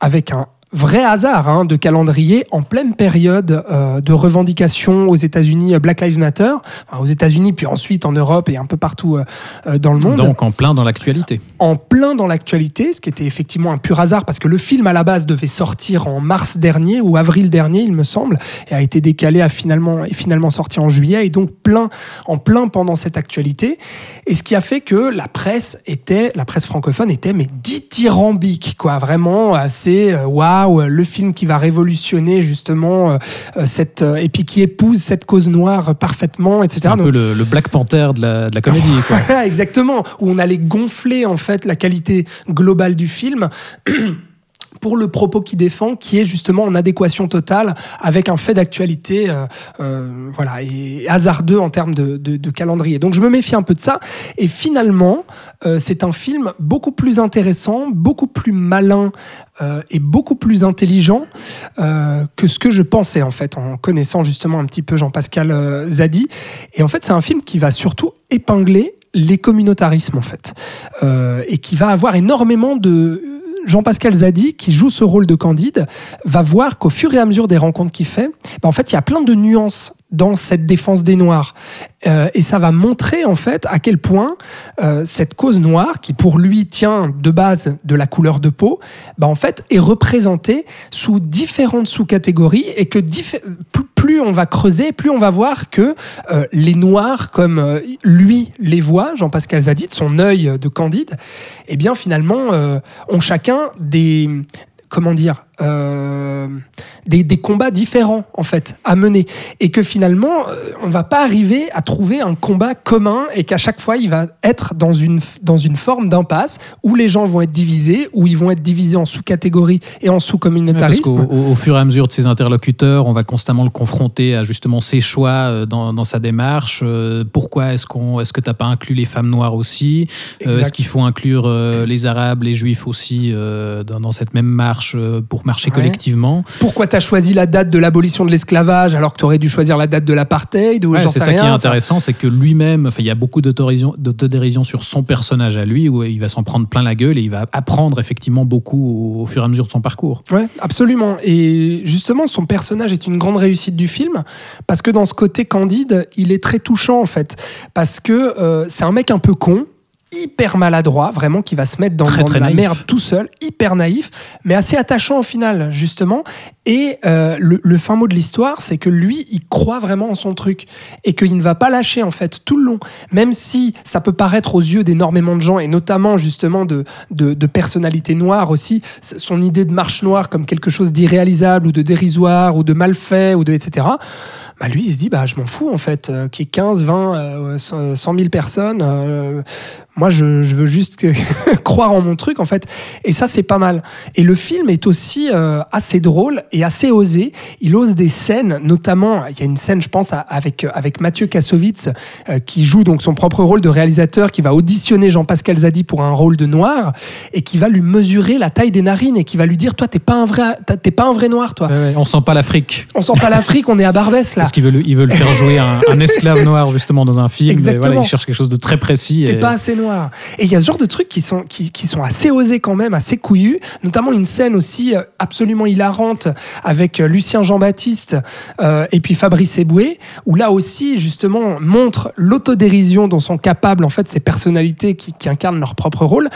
avec un vrai hasard hein, de calendrier en pleine période euh, de revendication aux États-Unis, euh, Black Lives Matter, Enfin, aux États-Unis, puis ensuite en Europe et un peu partout euh, euh, dans le monde Donc en plein dans l'actualité. en plein dans l'actualité, ce qui était effectivement un pur hasard parce que le film à la base devait sortir en mars dernier ou avril dernier, il me semble, et a été décalé à finalement et finalement sorti en juillet et donc plein en plein pendant cette actualité. Et ce qui a fait que la presse était, la presse francophone était mais dithyrambique quoi, vraiment assez euh, waouh waouh, le film qui va révolutionner justement euh, cette et puis qui épouse cette cause noire parfaitement, etc. C'est un peu le, le Black Panther de la, de la comédie. Quoi. Exactement, où on allait gonfler en fait la qualité globale du film. pour le propos qu'il défend, qui est justement en adéquation totale avec un fait d'actualité, euh, euh, voilà, et hasardeux en termes de, calendrier. Donc je me méfie un peu de ça. Et finalement, euh, c'est un film beaucoup plus intéressant, beaucoup plus malin euh, et beaucoup plus intelligent euh, que ce que je pensais en fait, en connaissant justement un petit peu Jean-Pascal Zadi. Et en fait, c'est un film qui va surtout épingler les communautarismes en fait, et qui va avoir énormément de Jean-Pascal Zadi, qui joue ce rôle de Candide, va voir qu'au fur et à mesure des rencontres qu'il fait, bah en fait, il y a plein de nuances dans cette défense des Noirs. Euh, et ça va montrer en fait à quel point euh, cette cause noire, qui pour lui tient de base de la couleur de peau, bah, en fait est représentée sous différentes sous-catégories et que plus, on va creuser, plus on va voir que euh, les Noirs, comme euh, lui les voit, Jean-Pascal Zadi, de son œil de Candide, eh bien finalement euh, ont chacun des, comment dire, euh, des, des, combats différents en fait à mener et que finalement euh, on va pas arriver à trouver un combat commun et qu'à chaque fois il va être dans une dans une forme d'impasse où les gens vont être divisés où ils vont être divisés en sous-catégories et en sous-communautarisme. Ouais, au, au, fur et à mesure de ses interlocuteurs, on va constamment le confronter à justement ses choix euh, dans, dans sa démarche. Euh, pourquoi est-ce qu'on est-ce que t'as pas inclus les femmes noires aussi? Euh, Est-ce qu'il faut inclure les arabes, les juifs aussi dans, dans, cette même marche pour marcher ouais. collectivement. Pourquoi tu as choisi la date de l'abolition de l'esclavage alors que tu aurais dû choisir la date de l'apartheid ouais, C'est ça rien. qui est intéressant, c'est que lui-même, il y a beaucoup d'autodérision sur son personnage à lui, où il va s'en prendre plein la gueule et il va apprendre effectivement beaucoup au, au fur et à mesure de son parcours. Oui, absolument. Et justement, son personnage est une grande réussite du film, parce que dans ce côté candide, il est très touchant en fait, parce que euh, c'est un mec un peu con, hyper maladroit, vraiment qui va se mettre dans, très, dans très la merde tout seul, hyper naïf, mais assez attachant au final, justement. Et euh, le, le, fin mot de l'histoire, c'est que lui, il croit vraiment en son truc et qu'il ne va pas lâcher en fait tout le long, même si ça peut paraître aux yeux d'énormément de gens et notamment justement de, de, de personnalités noires aussi, son idée de marche noire comme quelque chose d'irréalisable ou de dérisoire ou de mal fait ou de etc bah lui, il se dit, bah, je m'en fous, en fait, euh, qu'il y ait 15, 20, euh, 100 000 personnes. Euh, moi, je, je, veux juste croire en mon truc, en fait. Et ça, c'est pas mal. Et le film est aussi euh, assez drôle et assez osé. Il ose des scènes, notamment, il y a une scène, je pense, avec, avec Mathieu Kassovitz, euh, qui joue donc son propre rôle de réalisateur, qui va auditionner Jean-Pascal Zadi pour un rôle de noir, et qui va lui mesurer la taille des narines, et qui va lui dire, toi, t'es pas un vrai, t'es pas un vrai noir, toi. Ouais, ouais, on sent pas l'Afrique. On sent pas l'Afrique, on est à Barbès, là. Parce qu'ils veulent, ils veulent faire jouer un, un, esclave noir, justement, dans un film. Exactement. Et voilà, ils cherchent quelque chose de très précis. T'es et... pas assez noir. Et il y a ce genre de trucs qui sont, assez osés quand même, assez couillus, notamment une scène aussi euh, absolument hilarante avec euh, Lucien Jean-Baptiste euh, et puis Fabrice Eboué, où là aussi, justement, montre l'autodérision dont sont capables en fait ces personnalités qui, qui incarnent leur propre rôle.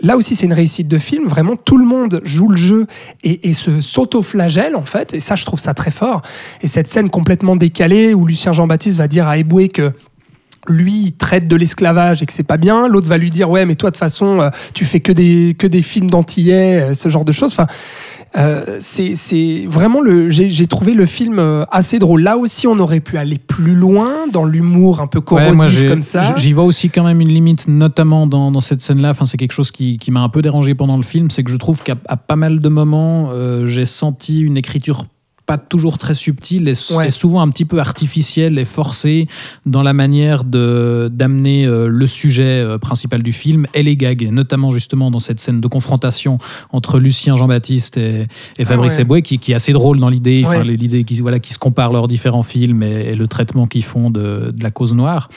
Là aussi, c'est une réussite de film. Vraiment, tout le monde joue le jeu et, et se s'auto-flagelle, en fait. Et ça, je trouve ça très fort. Et cette scène complètement décalée où Lucien Jean-Baptiste va dire à Eboué que lui traite de l'esclavage et que c'est pas bien. L'autre va lui dire ouais mais toi de toute façon euh, tu fais que des que des films d'antillais euh, ce genre de choses. Enfin euh, c'est vraiment le j'ai trouvé le film assez drôle. Là aussi on aurait pu aller plus loin dans l'humour un peu corrosif ouais, comme ça. j'y vois aussi quand même une limite notamment dans, dans cette scène là enfin c'est quelque chose qui, qui m'a un peu dérangé pendant le film. C'est que je trouve qu'à pas mal de moments euh, j'ai senti une écriture pas toujours très subtil et, ouais. et, souvent un petit peu artificiel et forcé dans la manière de d'amener euh, le sujet euh, principal du film et les gags, et notamment justement dans cette scène de confrontation entre Lucien Jean-Baptiste et, et, Fabrice ah ouais. Eboué, qui, qui, est assez drôle dans l'idée, ouais. l'idée qui voilà qui se comparent leurs différents films et, et le traitement qu'ils font de, de, la cause noire.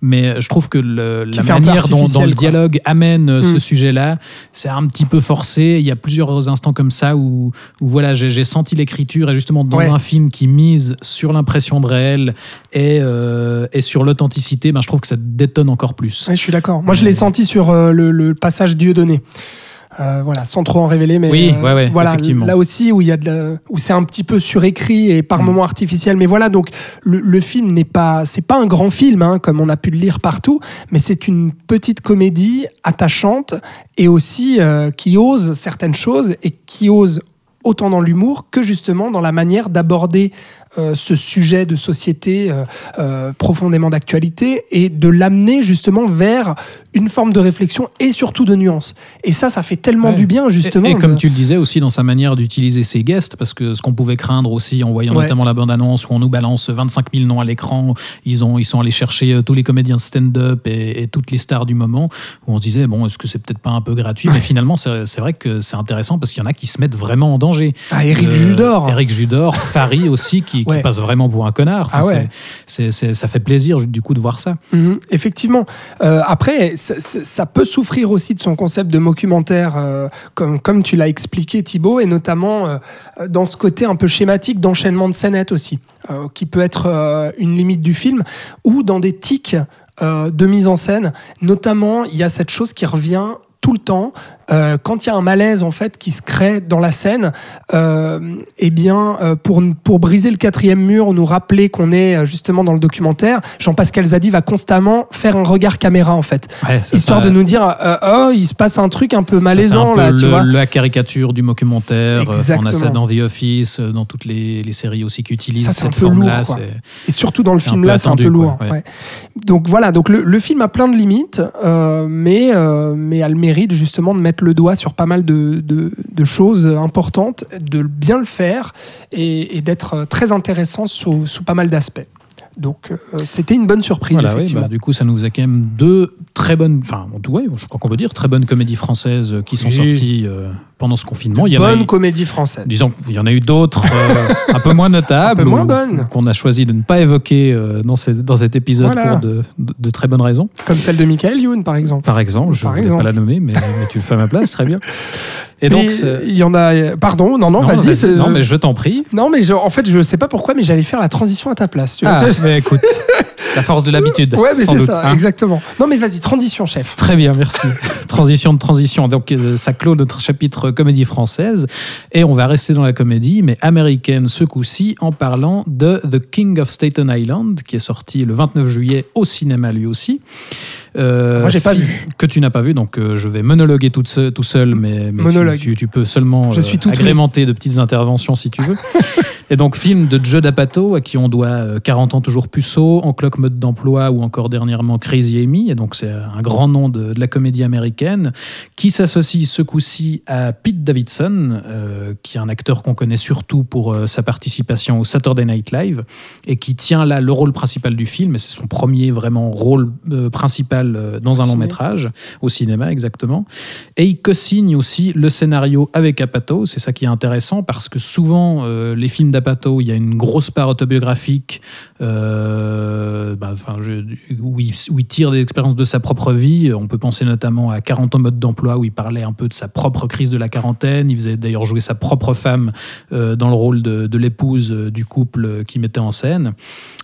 Mais je trouve que le, la manière dont, dont, le dialogue quoi. amène mm. ce sujet-là, c'est un petit peu forcé. Il y a plusieurs instants comme ça où, où voilà, j'ai senti l'écriture et justement dans ouais. un film qui mise sur l'impression de réel et, euh, et sur l'authenticité, ben, je trouve que ça détonne encore plus. Ouais, je suis d'accord. Moi, je l'ai senti sur euh, le, le, passage Dieu donné. Euh, voilà, sans trop en révéler, mais oui, ouais, ouais, voilà, là aussi où il y a de la, où c'est un petit peu surécrit et par mm. moments artificiel, mais voilà, donc le, le film n'est pas, c'est pas un grand film hein, comme on a pu le lire partout, mais c'est une petite comédie attachante et aussi euh, qui ose certaines choses et qui ose autant dans l'humour que justement dans la manière d'aborder euh, ce sujet de société euh, euh, profondément d'actualité et de l'amener justement vers une forme de réflexion et surtout de nuance. Et ça, ça fait tellement Ouais. du bien justement. Et, et comme tu le disais aussi dans sa manière d'utiliser ses guests, parce que ce qu'on pouvait craindre aussi en voyant Ouais. notamment la bande-annonce où on nous balance 25 000 noms à l'écran, ils, ont, ils sont allés chercher tous les comédiens de stand-up et, et toutes les stars du moment, où on se disait, bon, est-ce que c'est peut-être pas un peu gratuit? Mais finalement, c'est c'est vrai que c'est intéressant parce qu'il y en a qui se mettent vraiment en danger. Ah, Eric Euh, Judor. Eric Judor, Farid aussi, qui, qui Ouais. passe vraiment pour un connard. Enfin, Ah ouais. c'est- ça fait plaisir du coup de voir ça. Mhm, effectivement. Euh, après, ça, peut souffrir aussi de son concept de documentaire, euh, comme, comme tu l'as expliqué, Thibaut, et notamment euh, dans ce côté un peu schématique d'enchaînement de scénettes aussi, qui peut être une limite du film, ou dans des tics de mise en scène. Notamment, il y a cette chose qui revient tout le temps, euh, quand il y a un malaise en fait qui se crée dans la scène, euh, eh bien euh, pour pour briser le quatrième mur, nous rappeler qu'on est euh, justement dans le documentaire, Jean-Pascal Zadi va constamment faire un regard caméra en fait, Ouais, histoire ça- de nous dire euh, oh il se passe un truc un peu malaisant Ça, là, tu le- vois. La caricature du documentaire. On a ça dans The Office, dans toutes les, les séries aussi qui utilisent Ça, cette lourd, quoi. c'est- Et surtout dans le film là, c'est un peu quoi, lourd. ouais. ouais. Donc voilà, donc le, le film a plein de limites, mais, mais a le mérite justement de mettre le doigt sur pas mal de, de- de choses importantes, de bien le faire et, et d'être très intéressant sous, sous pas mal d'aspects. Donc euh, c'était une bonne surprise, Voilà, oui, effectivement. bah, du coup, ça nous a quand même deux très bonnes, enfin, ouais, je crois qu'on peut dire très bonnes comédies françaises qui sont Oui. sorties euh, pendant ce confinement. Il y en a bonne eu- comédie française. Disons qu'il y en a eu d'autres euh, un peu moins notables. Un peu moins ou- bonnes. Qu'on a choisi de ne pas évoquer euh, dans, ce- dans cet épisode Voilà. pour de, de- de très bonnes raisons. Comme celle de Michael Youn, par exemple. Par exemple, je ne vais pas la nommer, mais, mais tu le fais à ma place, très bien. Et Mais donc, il y en a. Pardon, non, non, non, vas-y. non, mais je t'en prie. Non, mais je- en fait, je sais pas pourquoi, mais j'allais faire la transition à ta place. tu vois. Ah, Je- mais écoute, la force de l'habitude. Ouais, mais c'est ça, hein. exactement. Non, mais vas-y, transition, chef. Très bien, merci. transition de transition. Donc, euh, ça clôt notre chapitre comédie française. Et on va rester dans la comédie, mais américaine ce coup-ci, en parlant de The King of Staten Island, qui est sorti le 29 juillet au cinéma lui aussi. Euh, Moi, j'ai pas vu. Que tu n'as pas vu, donc euh, je vais monologuer tout, se- tout seul, mais, mais tu- Monologue. Tu, tu peux seulement Je euh, suis agrémenter de petites interventions si tu veux. Et donc, film de Joe D'Apato, à qui on doit euh, 40 ans toujours puceau, En cloque mode d'emploi ou encore dernièrement Crazy Amy. Et donc, c'est un grand nom de, de la comédie américaine qui s'associe ce coup-ci à Pete Davidson, euh, qui est un acteur qu'on connaît surtout pour euh, sa participation au Saturday Night Live et qui tient là le rôle principal du film. Et c'est son premier vraiment rôle euh, principal euh, dans un long métrage, au cinéma exactement. Et il co-signe aussi le scénario avec Apato. C'est ça qui est intéressant parce que souvent, euh, les films d'Apato, il y a une grosse part autobiographique euh, bah, je- où, il, tire des expériences de sa propre vie. On peut penser notamment à 40 ans mode d'emploi où il parlait un peu de sa propre crise de la quarantaine. Il faisait d'ailleurs jouer sa propre femme euh, dans le rôle de, l'épouse euh, du couple qu'il mettait en scène.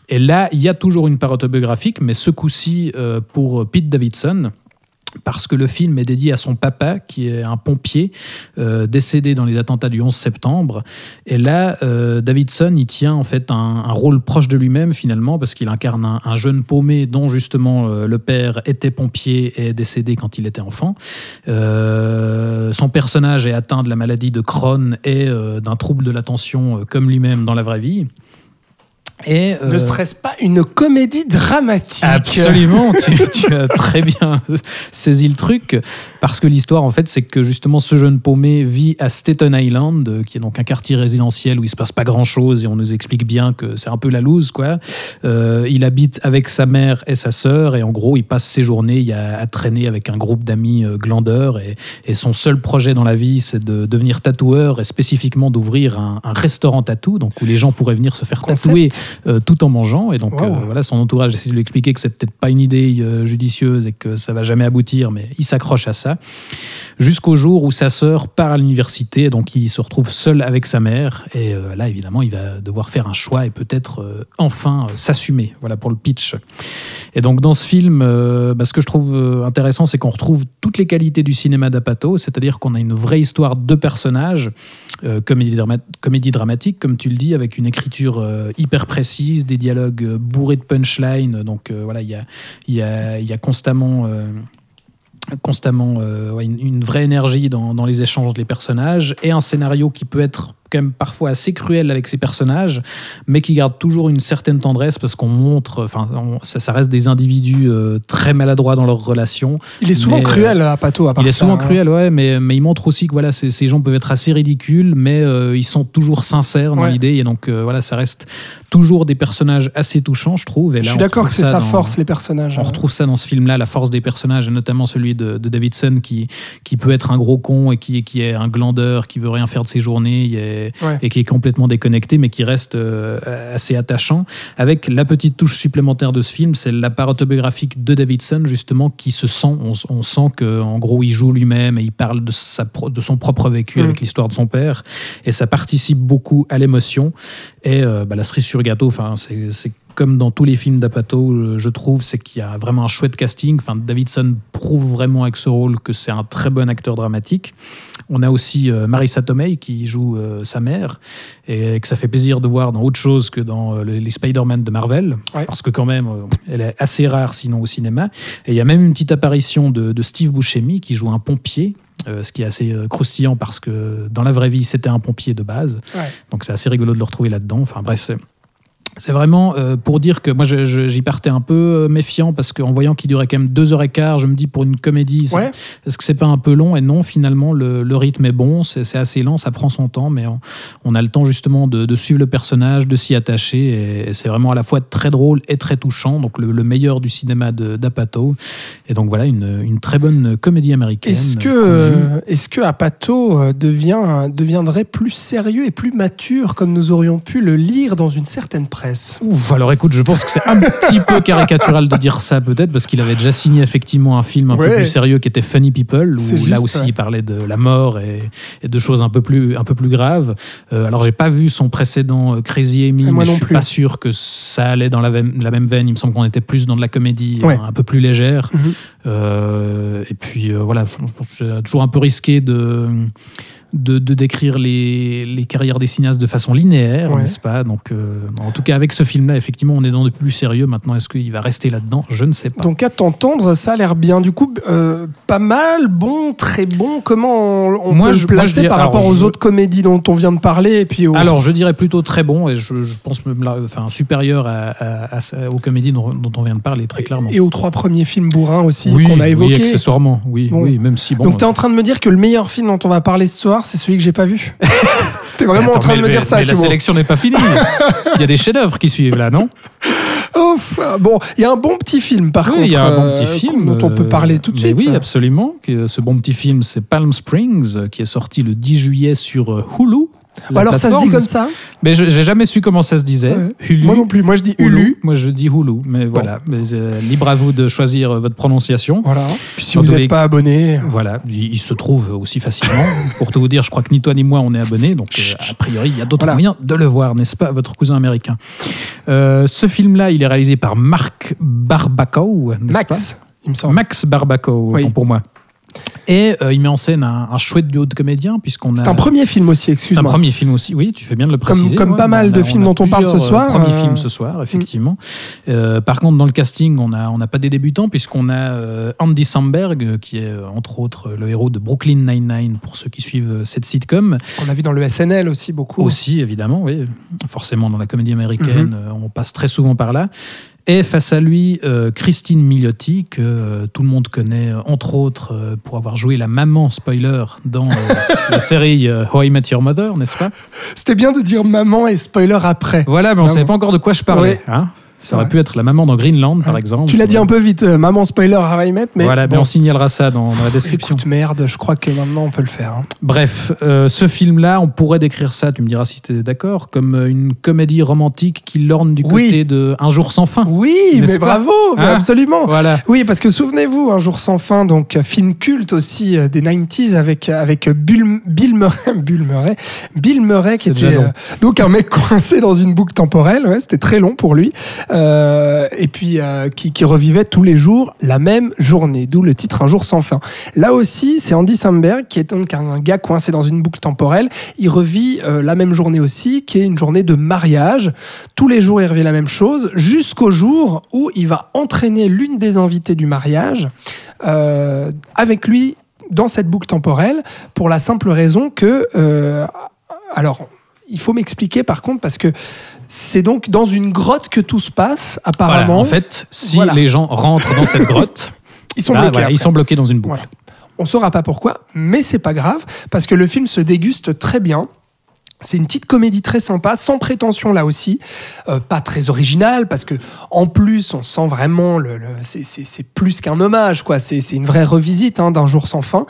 Et là, il y a toujours une part autobiographique, mais ce coup-ci pour Pete Davidson parce que le film est dédié à son papa, qui est un pompier euh, décédé dans les attentats du 11 septembre. Et là, euh, Davidson, il tient en fait un, rôle proche de lui-même finalement, parce qu'il incarne un, un jeune paumé dont justement euh, le père était pompier et est décédé quand il était enfant. Son personnage est atteint de la maladie de Crohn et d'un trouble de l'attention comme lui-même dans la vraie vie. Et, Ne euh, serait-ce pas une comédie dramatique Absolument, tu, tu as très bien saisi le truc, parce que l'histoire, en fait, c'est que justement, ce jeune paumé vit à Staten Island, qui est donc un quartier résidentiel où il se passe pas grand-chose, et on nous explique bien que c'est un peu la loose, quoi. Euh, il habite avec sa mère et sa sœur, et en gros, il passe ses journées il y a, à traîner avec un groupe d'amis euh, glandeurs, et, et son seul projet dans la vie, c'est de devenir tatoueur, et spécifiquement d'ouvrir un, un restaurant tatou, donc où les gens pourraient venir se faire Concept. tatouer euh, tout en mangeant. Et donc, Wow. euh, voilà, son entourage essaie de lui expliquer que c'est peut-être pas une idée euh, judicieuse et que ça va jamais aboutir, mais il s'accroche à ça. Jusqu'au jour où sa sœur part à l'université, et donc il se retrouve seul avec sa mère. Et là, évidemment, il va devoir faire un choix et peut-être enfin s'assumer. Voilà pour le pitch. Et donc, dans ce film, bah, ce que je trouve intéressant, c'est qu'on retrouve toutes les qualités du cinéma d'Apato, c'est-à-dire qu'on a une vraie histoire de personnages, euh, comédie, drama- comédie dramatique, comme tu le dis, avec une écriture euh, hyper précise, des dialogues euh, bourrés de punchline. Donc euh, voilà, il y a, constamment. une vraie énergie dans, dans les échanges des personnages et un scénario qui peut être quand même parfois assez cruel avec ses personnages, mais qui garde toujours une certaine tendresse parce qu'on montre, enfin, on- ça, ça reste des individus euh, très maladroits dans leurs relations. Il est souvent Mais, cruel à Pato, à part Il est ça, souvent hein. cruel, ouais, mais, mais il montre aussi que voilà, ces, ces gens peuvent être assez ridicules, mais euh, ils sont toujours sincères dans Ouais. l'idée, et donc euh, voilà, ça reste toujours des personnages assez touchants, je trouve. Et Je suis d'accord que c'est sa force, les personnages. on retrouve ça dans ce film-là, la force des personnages, et notamment celui de, de Davidson qui, qui peut être un gros con et qui, qui est un glandeur, qui veut rien faire de ses journées et, Ouais. et qui est complètement déconnecté, mais qui reste euh, assez attachant. Avec la petite touche supplémentaire de ce film, c'est la part autobiographique de Davidson, justement, qui se sent, on, on sent qu'en gros, il joue lui-même et il parle de, sa, pro- de son propre vécu Mm. avec l'histoire de son père, et ça participe beaucoup à l'émotion. Et euh, bah, la cerise sur gâteau, enfin, c'est comme dans tous les films d'Apato, euh, je trouve, c'est qu'il y a vraiment un chouette casting. Enfin, Davidson prouve vraiment avec ce rôle que c'est un très bon acteur dramatique. On a aussi euh, Marissa Tomei qui joue euh, sa mère et que ça fait plaisir de voir dans autre chose que dans les Spider-Man de Marvel, Ouais. parce que quand même, elle est assez rare sinon au cinéma. Et il y a même une petite apparition de, de Steve Buscemi qui joue un pompier. euh, ce qui est assez euh, croustillant parce que dans la vraie vie, c'était un pompier de base. Ouais. Donc c'est assez rigolo de le retrouver là-dedans. Enfin bref, c'est- vraiment euh, pour dire que moi j'y partais un peu euh, méfiant parce qu'en voyant qu'il durait quand même deux heures et quart, je me dis pour une comédie, Ouais. est-ce que c'est pas un peu long? Et non, finalement le, le rythme est bon, c'est assez lent, ça prend son temps, mais on, on a le temps justement de, de suivre le personnage, de s'y attacher et, et c'est vraiment à la fois très drôle et très touchant, donc le, le meilleur du cinéma de- d'Apato. Et donc voilà une, une très bonne comédie américaine. Est-ce que, euh, est-ce que Apato devient, deviendrait plus sérieux et plus mature comme nous aurions pu le lire dans une certaine presse? Ouf, alors écoute, je pense que c'est un petit peu caricatural de dire ça peut-être parce qu'il avait déjà signé effectivement un film un peu plus sérieux qui était Funny People où là aussi ouais. il parlait de la mort et, et de choses un peu plus un peu plus graves. Euh, alors j'ai pas vu son précédent euh, Crazy Amy, mais je suis plus. pas sûr que ça allait dans la, veine- la même veine. Il me semble qu'on était plus dans de la comédie Ouais. euh, un peu plus légère. Mhm. Et puis euh, voilà, je je pense que c'est toujours un peu risqué de de, de décrire les, les carrières des cinéastes de façon linéaire, Ouais. n'est-ce pas? Donc, euh, en tout cas, avec ce film-là, effectivement, on est dans de plus sérieux. Maintenant, est-ce qu'il va rester là-dedans? Je ne sais pas. Donc à t'entendre, ça a l'air bien. Du coup, euh, pas mal, bon, très bon. Comment on, on Moi, peut je- le placer dirais- par rapport alors, aux je- autres comédies dont on vient de parler et puis Alors, je dirais plutôt très bon, et je, je pense même là, enfin, supérieur à, à- à- aux comédies dont, dont on vient de parler, très clairement. et aux trois premiers films bourrins aussi oui, qu'on a oui, évoqués. accessoirement, oui, Bon. oui, même si bon. Donc tu es en train de me dire que le meilleur film dont on va parler ce soir, c'est celui que j'ai pas vu T'es vraiment en train de me dire mais- ça, Mais la sélection n'est pas finie. Il y a des chefs-d'œuvre qui suivent là, non? Ouf, ah, bon, il y a un bon petit film par Oui, contre il y a un bon euh, petit film dont on peut parler tout de suite. Oui, absolument. Ce bon petit film, c'est Palm Springs, euh, qui est sorti le 10 juillet sur euh, Hulu. Alors ça se dit comme ça Mais j'ai jamais su comment ça se disait. Ouais. Hulu. Moi non plus, moi je dis Hulu. Hulu. Moi je dis Hulu, mais voilà. Mais, euh, libre à vous de choisir euh, votre prononciation. Voilà. Puis si Dans vous n'êtes les- pas abonné, Voilà, il, il se trouve aussi facilement. Pour tout vous dire, je crois que ni toi ni moi on est abonnés, donc euh, a priori il y a d'autres Voilà. moyens de le voir, n'est-ce pas, votre cousin américain? Euh, ce film-là, il est réalisé par Marc Barbacow, n'est-ce pas? Max, il me semble. Max Barbaco, Oui. autant pour moi. Et euh, il met en scène un, un chouette duo de comédiens, puisqu'on a. C'est un premier film aussi, C'est un excuse-moi. premier film aussi, oui, tu fais bien de le préciser. comme Ouais, pas mal de films dont on parle ce plusieurs, soir, euh, Premiers euh, films ce soir, effectivement. Euh, par contre, dans le casting, on n'a on a pas des débutants, puisqu'on a euh, Andy Samberg, euh, qui est euh, entre autres le héros de Brooklyn Nine-Nine, pour ceux qui suivent euh, cette sitcom. On a vu dans le SNL aussi beaucoup. Aussi, évidemment, oui. Forcément, dans la comédie américaine, Mhm. euh, on passe très souvent par là. Et face à lui, euh, Christine Milioti, que euh, tout le monde connaît, euh, entre autres, euh, pour avoir joué la maman spoiler dans la série How I Met Your Mother, n'est-ce pas? C'était bien de dire maman et spoiler après. Voilà, mais on ne savait pas encore de quoi je parlais. hein ça aurait Ouais. pu être la maman dans Greenland, par exemple. Tu l'as dit un peu vite, euh, maman spoiler à I Met, mais voilà, mais on signalera ça dans, dans la description. écoute, merde, je crois que maintenant on peut le faire. hein. Bref, euh, ce film-là, on pourrait décrire ça, tu me diras si tu es d'accord, comme euh, une comédie romantique qui lorne du Oui. côté de Un jour sans fin. Oui, mais bravo, mais Hein absolument. Voilà. Oui, parce que souvenez-vous, Un jour sans fin, donc film culte aussi euh, des 90s avec, avec Bill, Bill Murray, Bill Murray, Bill Murray qui était long. euh, donc un mec coincé dans une boucle temporelle, ouais, c'était très long pour lui, Euh, et puis euh, qui, revivait tous les jours la même journée, d'où le titre Un jour sans fin. Là aussi, c'est Andy Samberg qui est donc un, gars coincé dans une boucle temporelle, il revit euh, la même journée aussi, qui est une journée de mariage. Tous les jours, il revit la même chose, jusqu'au jour où il va entraîner l'une des invitées du mariage avec lui dans cette boucle temporelle pour la simple raison que. alors, il faut m'expliquer par contre parce que c'est donc dans une grotte que tout se passe, Voilà, apparemment. en fait, si Voilà. les gens rentrent dans cette grotte, ils sont là, bloqués. voilà, ils après. sont bloqués dans une boucle. On saura pas pourquoi, mais c'est pas grave parce que le film se déguste très bien. C'est une petite comédie très sympa, sans prétention là aussi, Euh, pas très originale parce que en plus on sent vraiment le, le- c'est- plus qu'un hommage quoi, c'est une vraie revisite hein, d'un jour sans fin.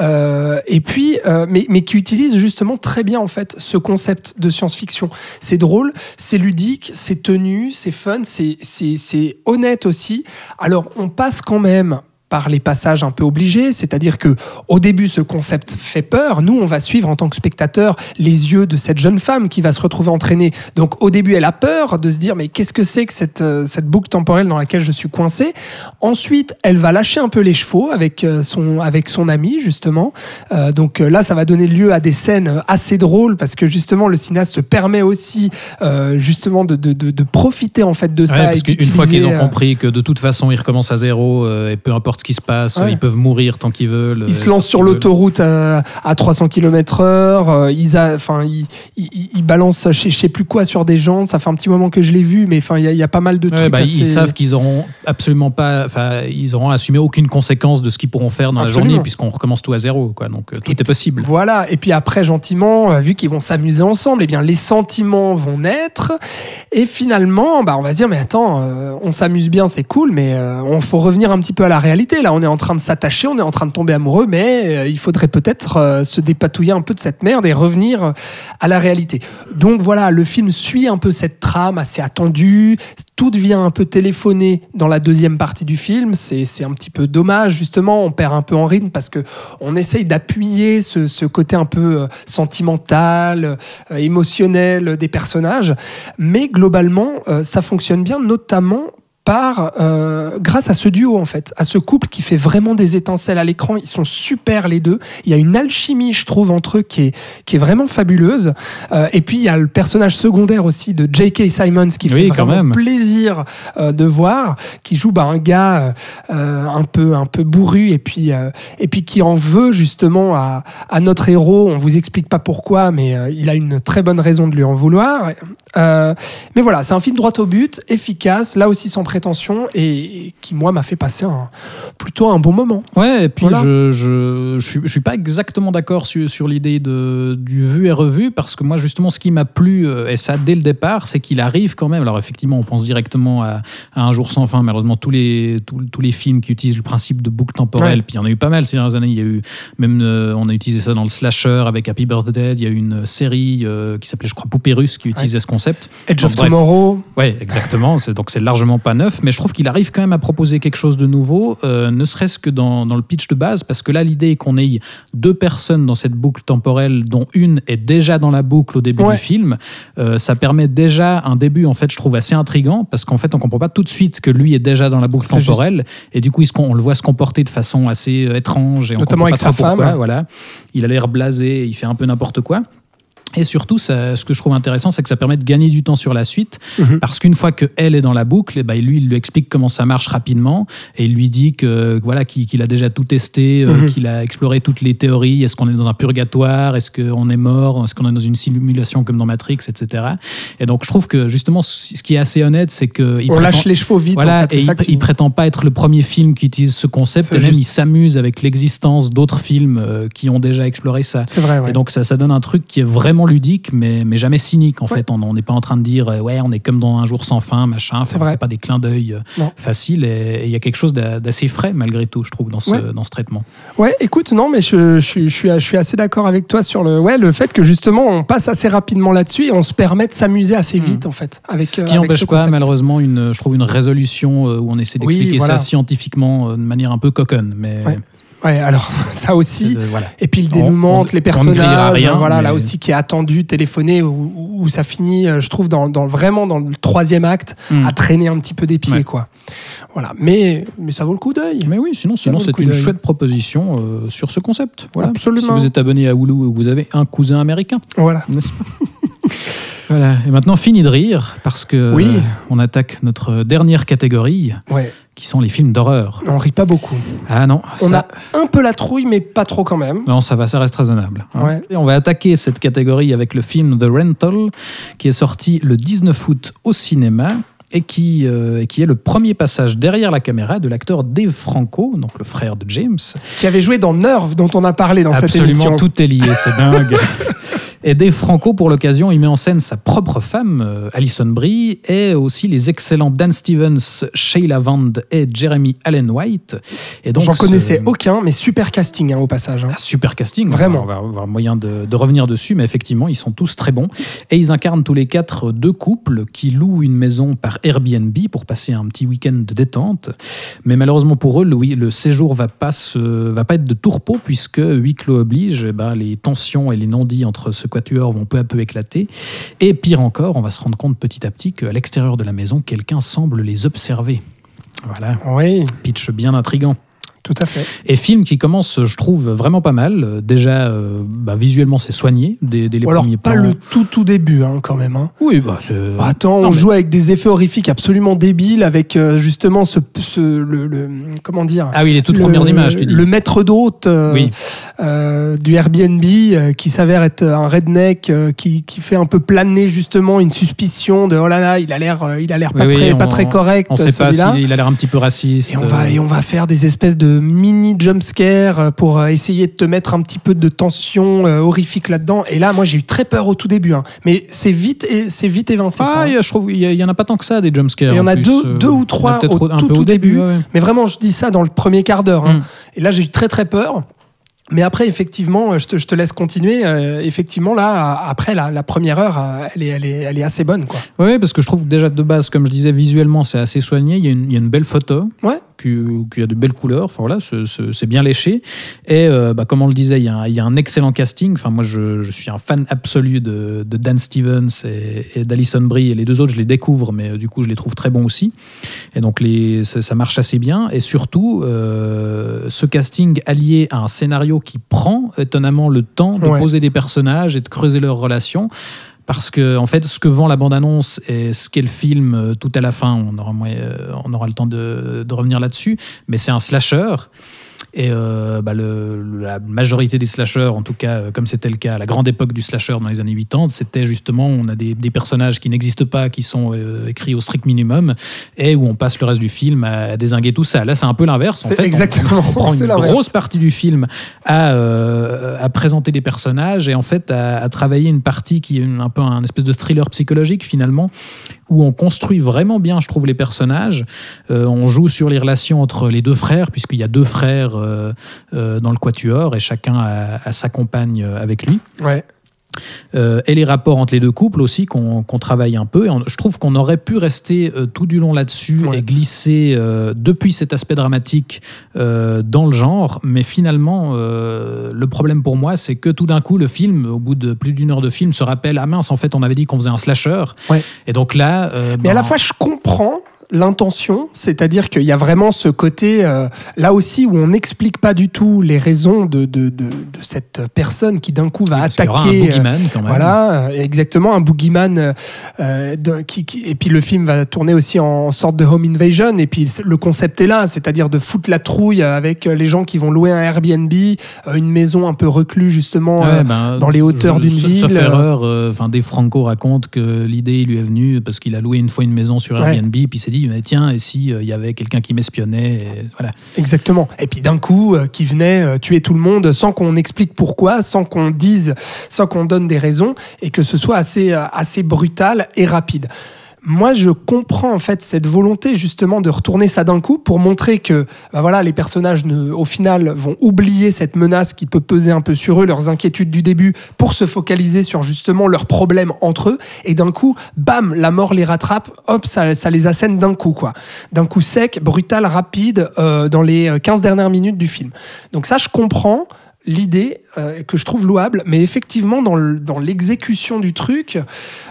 Euh, et puis euh, mais, mais qui utilise justement très bien en fait ce concept de science-fiction. C'est drôle, c'est ludique, c'est tenu, c'est fun, c'est honnête aussi. Alors on passe quand même par les passages un peu obligés, c'est-à-dire que au début ce concept fait peur, nous on va suivre en tant que spectateur les yeux de cette jeune femme qui va se retrouver entraînée. Donc au début elle a peur de se dire mais qu'est-ce que c'est que cette, euh, cette boucle temporelle dans laquelle je suis coincé Ensuite elle va lâcher un peu les chevaux avec euh, son, avec son ami justement. Euh, donc là ça va donner lieu à des scènes assez drôles parce que justement le cinéaste se permet aussi euh, justement de, de, de, de profiter en fait de ça. Ouais, parce qu'une fois qu'ils ont compris que de toute façon ils recommencent à zéro euh, et peu importe ce qui se passe, Ouais. ils peuvent mourir tant qu'ils veulent. Ils euh, se lancent sur l'autoroute à, à 300 km heure. euh, Ils, enfin, ils, ils, ils balancent, je sais, je sais plus quoi, sur des gens. Ça fait un petit moment que je l'ai vu, mais enfin, il y, a- il y a pas mal de Ouais, trucs. bah, Ils savent qu'ils auront absolument pas, enfin, ils auront assumé aucune conséquence de ce qu'ils pourront faire dans la journée puisqu'on recommence tout à zéro, quoi. Donc euh, tout est possible. Voilà, et puis après, gentiment, euh, vu qu'ils vont s'amuser ensemble, eh bien, les sentiments vont naître. Et finalement, bah, on va se dire, mais attends, euh, on s'amuse bien, c'est cool, mais euh, on faut revenir un petit peu à la réalité. Là, on est en train de s'attacher, on est en train de tomber amoureux, mais euh, il faudrait peut-être euh, se dépatouiller un peu de cette merde et revenir euh, à la réalité. Donc voilà, le film suit un peu cette trame assez attendue. Tout devient un peu téléphoné dans la deuxième partie du film. C'est un petit peu dommage, justement. On perd un peu en rythme parce que on essaye d'appuyer ce, ce côté un peu sentimental, émotionnel des personnages. Mais globalement, ça fonctionne bien, notamment euh, grâce à ce duo en fait, à ce couple qui fait vraiment des étincelles à l'écran. Ils sont super les deux. Il y a une alchimie, je trouve, entre eux qui est qui est vraiment fabuleuse. Euh, et puis il y a le personnage secondaire aussi de J.K. Simons qui Oui, fait quand vraiment même. plaisir euh, de voir, qui joue bah, un gars un peu un peu bourru et puis et puis qui en veut justement à, à notre héros. On vous explique pas pourquoi, mais il a une très bonne raison de lui en vouloir. Mais voilà, c'est un film droit au but, efficace, là aussi sans prétention et, et qui moi m'a fait passer un, plutôt un bon moment. Ouais, et puis Voilà. je, je, je, suis, je suis pas exactement d'accord sur, sur l'idée de, du vu et revu, parce que moi, justement, ce qui m'a plu, euh, et ça dès le départ, c'est qu'il arrive quand même. Alors, effectivement, on pense directement à, à Un jour sans fin. Malheureusement, tous les, tous, tous les films qui utilisent le principe de boucle temporelle, Ouais. puis il y en a eu pas mal ces dernières années. Il y a eu, même, euh, on a utilisé ça dans le slasher avec Happy Birthday. Il y a eu une série euh, qui s'appelait, je crois, Poupée russe, qui utilisait ce concept. Edge of. Tomorrow, Ouais, exactement. Donc c'est largement pas neuf, mais je trouve qu'il arrive quand même à proposer quelque chose de nouveau, euh, ne serait-ce que dans, dans le pitch de base, parce que là l'idée est qu'on ait deux personnes dans cette boucle temporelle, dont une est déjà dans la boucle au début Ouais. du film. Euh, ça permet déjà un début, en fait, je trouve assez intrigant, parce qu'en fait on comprend pas tout de suite que lui est déjà dans la boucle juste. temporelle, et du coup il on le voit se comporter de façon assez euh, étrange, et on Notamment comprend avec pas trop sa pourquoi, femme. Voilà, il a l'air blasé, il fait un peu n'importe quoi. Et surtout, ça- ce que je trouve intéressant, c'est que ça permet de gagner du temps sur la suite, Mhm. parce qu'une fois qu'elle est dans la boucle, eh ben, lui, il lui explique comment ça marche rapidement, et il lui dit que voilà qu'il a déjà tout testé, euh, Mhm. qu'il a exploré toutes les théories. Est-ce qu'on est dans un purgatoire? Est-ce qu'on est mort? Est-ce qu'on est dans une simulation comme dans Matrix, etc. Et donc, je trouve que justement, ce qui est assez honnête, c'est que il on prétend- lâche les chevaux vite. voilà, en fait, et ça il, prétend pas être le premier film qui utilise ce concept, et même il s'amuse avec l'existence d'autres films euh, qui ont déjà exploré ça. C'est vrai, ouais. Et donc ça, ça donne un truc qui est vraiment ludique, mais, mais jamais cynique en Ouais. fait. On n'est pas en train de dire euh, ouais, on est comme dans un jour sans fin, machin. C'est Enfin, vrai. fait pas des clins d'œil euh, faciles. Et il y a quelque chose d'a- d'assez frais malgré tout, je trouve, dans ce, Ouais. dans ce traitement. Ouais, écoute, non, mais je, je, suis- je suis, je suis assez d'accord avec toi sur le, ouais, le fait que justement on passe assez rapidement là-dessus et on se permet de s'amuser assez vite en fait. Avec, ce euh, qui n'empêche pas malheureusement une, je trouve une résolution où on essaie Oui, d'expliquer voilà. ça scientifiquement de manière un peu coconne. Mais Ouais. Ouais, alors ça aussi. voilà. Et puis le dénouement on- les personnages, rien, voilà, là aussi qui est attendu, téléphoné, où, où ça finit, euh, je trouve, dans, dans- vraiment dans le troisième acte, Hmm. à traîner un petit peu des pieds, Ouais. quoi. Voilà, mais, mais ça vaut le coup d'œil. Mais oui, sinon, Ça sinon c'est une chouette proposition euh, sur ce concept. Voilà. Absolument. Si vous êtes abonné à Hulu, vous avez un cousin américain, Voilà. n'est-ce pas Voilà. Et maintenant, fini de rire, parce que Oui. euh, on attaque notre dernière catégorie, Ouais. Qui sont les films d'horreur. On rit pas beaucoup. Ah non, On ça- a un peu la trouille, mais pas trop quand même. Non, ça va, ça reste raisonnable. hein. Ouais. Et on va attaquer cette catégorie avec le film The Rental, qui est sorti le 19 août au cinéma et qui, euh, qui est le premier passage derrière la caméra de l'acteur Dave Franco, donc le frère de James. Qui avait joué dans Nerve, dont on a parlé dans cette Absolument, émission. tout est lié, c'est dingue. Et Dave Franco, pour l'occasion, il met en scène sa propre femme, euh, Alison Brie, et aussi les excellents Dan Stevens, Sheila Vand et Jeremy Allen White. Et donc, J'en connaissais aucun, mais super casting hein, au passage. hein. un super casting. Vraiment. On va avoir moyen de, de revenir dessus, mais effectivement, ils sont tous très bons. Et ils incarnent tous les quatre deux couples qui louent une maison par Airbnb pour passer un petit week-end de détente. Mais malheureusement pour eux, le, séjour va pas se, va pas être de repos puisque huis clos oblige, eh ben, les tensions et les non-dits entre ce quatuor vont peu à peu éclater. Et pire encore, on va se rendre compte petit à petit qu'à l'extérieur de la maison, quelqu'un semble les observer. Voilà, Oui, pitch bien intrigant. Tout à fait. Et film qui commence, je trouve, vraiment pas mal. Déjà, euh, bah, visuellement, c'est soigné dès, dès les Ou alors premiers pas plans. le tout tout début hein, quand même. hein. Oui, bah, c'est... Bah, attends, Non, on mais- joue avec des effets horrifiques absolument débiles, avec euh, justement ce, ce- le, le- comment dire? Ah oui, les toutes le, premières images, tu dis. le maître d'hôte euh, Oui. du Airbnb qui s'avère être un redneck qui, qui fait un peu planer justement une suspicion de oh là là il a l'air il a l'air pas, Oui, très, on- pas très correct On sait pas s'il a l'air un petit peu raciste. Et on, va, et on va faire des espèces de mini jumpscares pour euh, essayer de te mettre un petit peu de tension euh, horrifique là-dedans. Et là, moi, j'ai eu très peur au tout début. hein. Mais c'est vite, et c'est vite évincé. ça, Ah, hein. il y a- je trouve il y, en a pas tant que ça, des jumpscares. Il y en a plus, deux- euh, deux ou trois au tout, peu tout au début. début. ouais, ouais. Mais vraiment, je dis ça dans le premier quart d'heure. hein. Mm. Et là, j'ai eu très très peur. Mais après, effectivement, je te, je te laisse continuer. Euh, effectivement, là, après la, la première heure, euh, elle est, elle, est, elle est assez bonne. Quoi. Oui, parce que je trouve que déjà de base, comme je disais, visuellement, c'est assez soigné. Il y a une, il y a une belle photo. Ouais. Qui, qui a de belles couleurs. Enfin voilà, c'est- bien léché. Et euh, bah, comme on le disait, il y, a un, il y a un excellent casting. Enfin, moi, je, je suis un fan absolu de, de Dan Stevens et, et d'Alison Brie. Et les deux autres, je les découvre, mais euh, du coup, je les trouve très bons aussi. Et donc, les, ça, ça marche assez bien. Et surtout, euh, ce casting allié à un scénario qui prend étonnamment le temps de Ouais. poser des personnages et de creuser leurs relations. Parce que, en fait, ce que vend la bande-annonce et ce qu'est le film euh, tout à la fin, on aura, euh, on aura le temps de revenir là-dessus, mais c'est un slasher. Et euh, bah, le- la majorité des slashers, en tout cas, euh, comme c'était le cas à la grande époque du slasher dans les années 80, c'était justement, on a des, des personnages qui n'existent pas, qui sont euh, écrits au strict minimum, et où on passe le reste du film à désinguer tout ça. Là, c'est un peu l'inverse. En fait, On- exactement, on, prend c'est une grosse partie du film à, euh, à présenter des personnages et en fait à, à travailler une partie qui est un peu un espèce de thriller psychologique finalement, où on construit vraiment bien, je trouve, les personnages. Euh, on joue sur les relations entre les deux frères, puisqu'il y a deux frères euh, euh, dans le quatuor et chacun a, a sa compagne avec lui. Ouais. Euh, et les rapports entre les deux couples aussi qu'on qu'on travaille un peu. Et on- je trouve qu'on aurait pu rester euh, tout du long là-dessus Ouais. et glisser euh, depuis cet aspect dramatique dans le genre. Mais finalement, le problème pour moi, c'est que tout d'un coup, le film, au bout de plus d'une heure de film, se rappelle ah mince, en fait, on avait dit qu'on faisait un slasher. Ouais. Et donc là, Mais à ben, la fois, je comprends l'intention, c'est-à-dire qu'il y a vraiment ce côté, euh, là aussi, où on n'explique pas du tout les raisons de, de, de, de cette personne qui d'un coup va y aura un attaquer. euh, boogeyman quand même. Voilà, euh, exactement, un boogeyman. euh, qui, qui- et puis le film va tourner aussi en sorte de home invasion. Et puis le concept est là, c'est-à-dire de foutre la trouille avec les gens qui vont louer un Airbnb, une maison un peu reclue justement. Ouais, ben, dans les hauteurs d'une ville, Sauf erreur, enfin, Dave Franco raconte que l'idée lui est venue parce qu'il a loué une fois une maison sur Ouais. Airbnb, puis il s'est dit, mais tiens, et si euh, il y avait quelqu'un qui m'espionnait Voilà. Exactement. Et puis d'un coup, euh, qui venait euh, tuer tout le monde sans qu'on explique pourquoi, sans qu'on dise, sans qu'on donne des raisons, et que ce soit assez, euh, assez brutal et rapide. Moi, je comprends en fait cette volonté justement de retourner ça d'un coup pour montrer que bah voilà, les personnages au final vont oublier cette menace qui peut peser un peu sur eux, leurs inquiétudes du début, pour se focaliser sur justement leurs problèmes entre eux. Et d'un coup, bam, la mort les rattrape, hop, ça, ça les assène d'un coup, quoi. D'un coup sec, brutal, rapide, euh, dans les 15 dernières minutes du film. Donc ça, je comprends. L'idée euh, que je trouve louable, mais effectivement dans le- dans l'exécution du truc,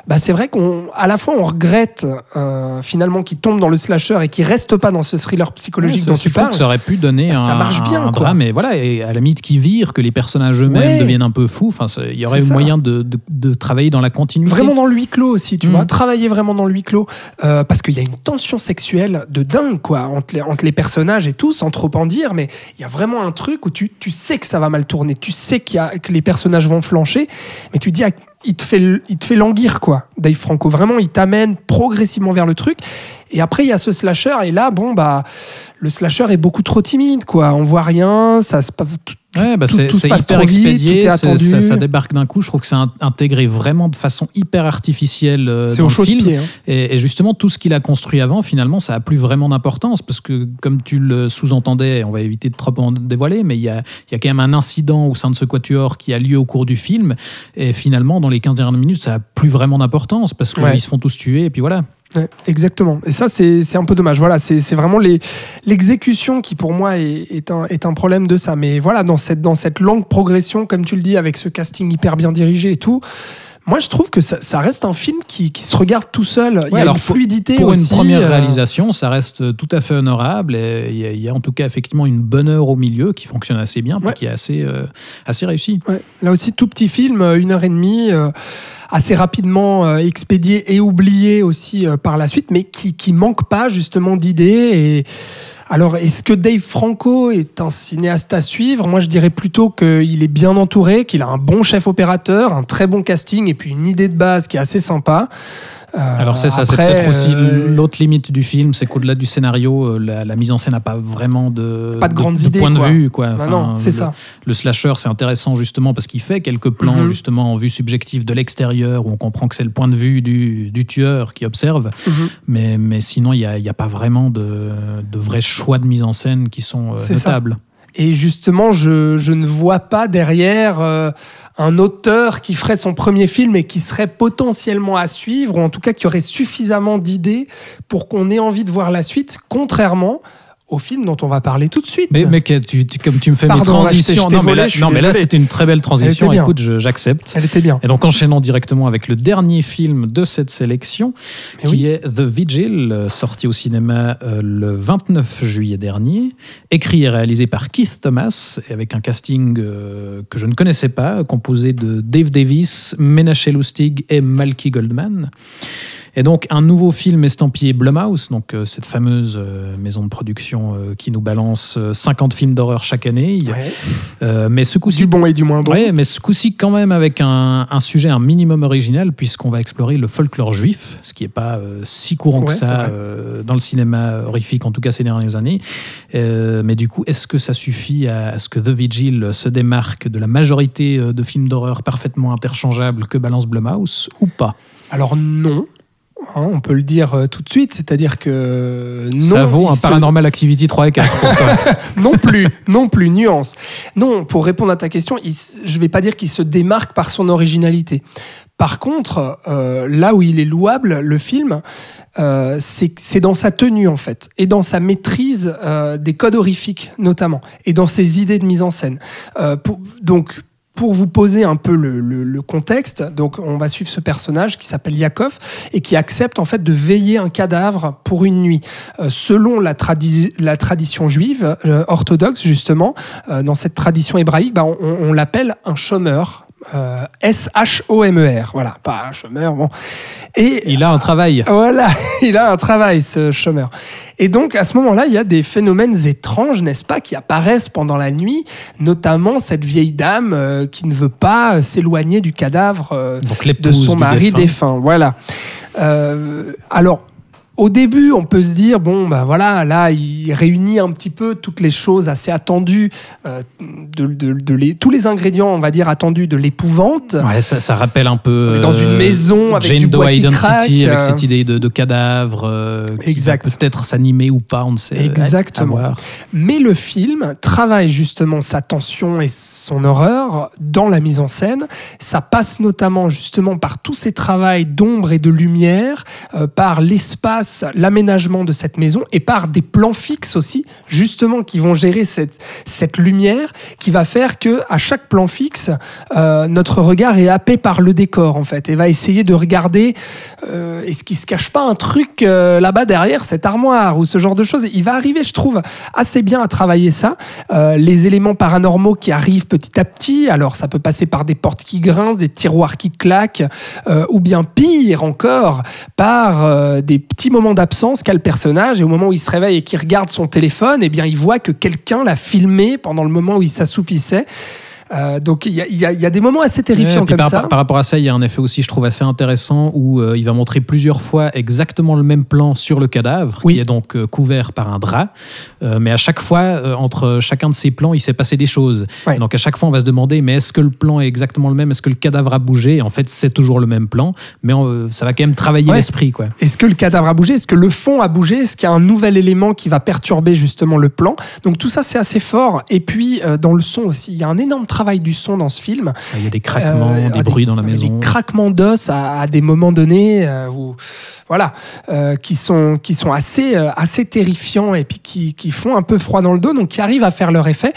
bah c'est vrai qu'on à la fois on regrette euh, finalement qu'il tombe dans le slasher et qu'il reste pas dans ce thriller psychologique Ouais, dont tu parles. ça aurait pu donner Bah, un, ça marche bien, un drame, et voilà, et à la limite qui vire, que les personnages eux-mêmes Ouais. deviennent un peu fous. Enfin, il y aurait ça. moyen de, de- de travailler dans la continuité. Vraiment dans le huis clos aussi, tu Mm. vois, travailler vraiment dans le huis clos, Euh, parce qu'il y a une tension sexuelle de dingue, quoi, entre les, entre les personnages et tout, sans trop en dire, mais il y a vraiment un truc où tu, tu sais que ça va mal tourner, tu sais qu'il y a, que les personnages vont flancher, mais tu dis, ah, il te fait, il te fait languir, quoi, Dave Franco. Vraiment, il t'amène progressivement vers le truc. Et après, il y a ce slasher, et là, bon, bah, le slasher est beaucoup trop timide, quoi. On voit rien, ça se Ouais, bah c'est hyper trop vite, expédié, tout est ça, ça débarque d'un coup. Je trouve que c'est in- intégré vraiment de façon hyper artificielle euh, C'est dans au le film. hein. Et, et justement, tout ce qu'il a construit avant, finalement, ça a plus vraiment d'importance parce que, comme tu le sous-entendais, on va éviter de trop en dévoiler, mais il y a, il y a quand même un incident au sein de ce quatuor qui a lieu au cours du film. Et finalement, dans les 15 dernières minutes, ça a plus vraiment d'importance parce qu'ils Ouais. se font tous tuer. Et puis voilà. Exactement. Et ça, c'est un peu dommage. Voilà, c'est vraiment l'exécution qui, pour moi, est, est un, est un problème de ça. Mais voilà, dans cette, dans cette longue progression, comme tu le dis, avec ce casting hyper bien dirigé et tout, moi, je trouve que ça, ça reste un film qui, qui se regarde tout seul. Il y a alors, une pour- fluidité Pour aussi, une première euh, réalisation, ça reste tout à fait honorable. Et il y, a- il y a en tout cas effectivement une bonne heure au milieu qui fonctionne assez bien, Ouais. qui est assez, euh, assez réussi. Ouais. Là aussi, tout petit film, euh, une heure et demie, euh, assez rapidement expédié et oublié aussi par la suite, mais qui, qui manque pas justement d'idées. Et alors, est-ce que Dave Franco est un cinéaste à suivre? Moi, je dirais plutôt qu'il est bien entouré, qu'il a un bon chef opérateur, un très bon casting et puis une idée de base qui est assez sympa. Euh, Alors c'est ça, c'est peut-être aussi euh, l'autre limite du film, c'est qu'au-delà du scénario, euh, la, la mise en scène n'a pas vraiment de, Pas de grandes de idées, point de quoi. vue. Quoi. Non, Enfin, non, c'est ça. Le slasher, c'est intéressant justement parce qu'il fait quelques plans Mhm. justement en vue subjective de l'extérieur où on comprend que c'est le point de vue du, du tueur qui observe. Mhm. Mais, mais sinon, il n'y a, y a pas vraiment de, de vrais choix de mise en scène qui sont ça. Et justement, je, je ne vois pas derrière euh, un auteur qui ferait son premier film et qui serait potentiellement à suivre, ou en tout cas qui aurait suffisamment d'idées pour qu'on ait envie de voir la suite, contrairement au film dont on va parler tout de suite. Mais, mais que tu, tu- comme tu me fais Pardon, je je t'ai non, mais là, non, mais là, c'est une très belle transition. Écoute, je- j'accepte. Elle était bien. Et donc enchaînons directement avec le dernier film de cette sélection, Mais qui oui. est The Vigil, sorti au cinéma euh, le 29 juillet dernier, écrit et réalisé par Keith Thomas, et avec un casting euh, que je ne connaissais pas, composé de Dave Davis, Menachem Lustig et Malky Goldman. Et donc un nouveau film estampillé Blumhouse, donc euh, cette fameuse euh, maison de production euh, qui nous balance euh, 50 films d'horreur chaque année. Ouais. Mais ce coup-ci Du bon et du moins bon. Ouais, mais ce coup-ci, quand même, avec un, un sujet un minimum original, puisqu'on va explorer le folklore juif, ce qui n'est pas si courant que Ouais, ça dans le cinéma horrifique, en tout cas ces dernières années. Mais du coup, est-ce que ça suffit à, à ce que The Vigil se démarque de la majorité de films d'horreur parfaitement interchangeables que balance Blumhouse, ou pas? Alors non. Hein, on peut le dire euh, tout de suite, c'est-à-dire que non, Ça vaut un se- Paranormal Activity 3 et 4 pour toi. non plus, non plus, nuance. Non, pour répondre à ta question, il je ne vais pas dire qu'il se démarque par son originalité. Par contre, euh, là où il est louable, le film, euh, c'est dans sa tenue en fait, et dans sa maîtrise euh, des codes horrifiques notamment, et dans ses idées de mise en scène. Euh, pour- donc, pour vous poser un peu le, contexte, donc on va suivre ce personnage qui s'appelle Yakov et qui accepte en fait de veiller un cadavre pour une nuit. Euh, selon la, tradi- la tradition juive euh, orthodoxe justement, euh, dans cette tradition hébraïque, bah, on l'appelle un chômeur. Euh, S-H-O-M-E-R, voilà, pas un chômeur, bon. Et Il a un travail. voilà, il a un travail, ce chômeur. Et donc, à ce moment-là, il y a des phénomènes étranges, n'est-ce pas, qui apparaissent pendant la nuit, notamment cette vieille dame euh, qui ne veut pas euh, s'éloigner du cadavre euh, Donc de son mari défunt. défunt. Voilà. Alors, au début, on peut se dire bon, ben voilà, là, il réunit un petit peu toutes les choses assez attendues, euh, de, de- de les- tous les ingrédients, on va dire, attendus de l'épouvante. Ouais, ça, ça rappelle un peu. On est dans une euh, maison avec Jane du bois Doe qui Identity, craque, avec euh. cette idée de, de cadavre Exact. peut-être s'animer ou pas, on ne sait. Exactement. À. Mais le film travaille justement sa tension et son horreur dans la mise en scène. Ça passe notamment justement par tous ces travaux d'ombre et de lumière, euh, par l'espace l'aménagement de cette maison et par des plans fixes aussi, justement, qui vont gérer cette, cette lumière qui va faire que à chaque plan fixe, euh, notre regard est happé par le décor en fait et va essayer de regarder euh, est-ce qu'il se cache pas un truc euh, là-bas derrière cette armoire ou ce genre de choses. Il va arriver, je trouve, assez bien à travailler ça. Les éléments paranormaux qui arrivent petit à petit. Alors ça peut passer par des portes qui grincent, des tiroirs qui claquent, ou bien pire encore par des petits moments d'absence qu'a le personnage et au moment où il se réveille et qu'il regarde son téléphone, eh bien il voit que quelqu'un l'a filmé pendant le moment où il s'assoupissait. Euh, donc il y a, y y des moments assez terrifiants Ouais, comme par, ça. par- par rapport à ça, il y a un effet aussi, je trouve, assez intéressant où euh, il va montrer plusieurs fois exactement le même plan sur le cadavre, Oui. qui est donc euh, couvert par un drap. Mais à chaque fois, entre chacun de ces plans, il s'est passé des choses. Ouais. Donc à chaque fois, on va se demander, mais est-ce que le plan est exactement le même? Est-ce que le cadavre a bougé? Et En fait, c'est toujours le même plan, mais ça va quand même travailler Ouais. l'esprit. quoi. Est-ce que le cadavre a bougé? Est-ce que le fond a bougé? Est-ce qu'il y a un nouvel élément qui va perturber justement le plan? Donc tout ça, c'est assez fort. Et puis, dans le son aussi, il y a un énorme travail du son dans ce film. Il y a des craquements, Euh, des ah, bruits dans la ah, maison. Des craquements d'os à, à des moments donnés, euh, où- voilà, euh, qui sont, qui sont assez, assez terrifiants et puis qui, qui font un peu froid dans le dos, donc qui arrivent à faire leur effet.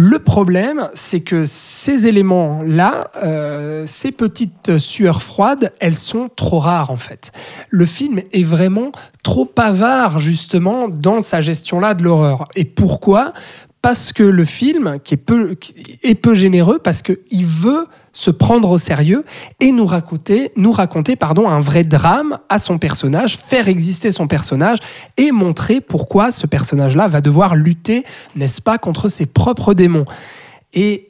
Le problème, c'est que ces éléments-là, euh, ces petites sueurs froides, elles sont trop rares en fait. Le film est vraiment trop avare justement dans sa gestion-là de l'horreur. Et pourquoi? Parce que le film, qui est peu, généreux, parce qu'il veut se prendre au sérieux et nous raconter, nous raconter pardon, un vrai drame à son personnage, faire exister son personnage et montrer pourquoi ce personnage-là va devoir lutter, n'est-ce pas, contre ses propres démons. Et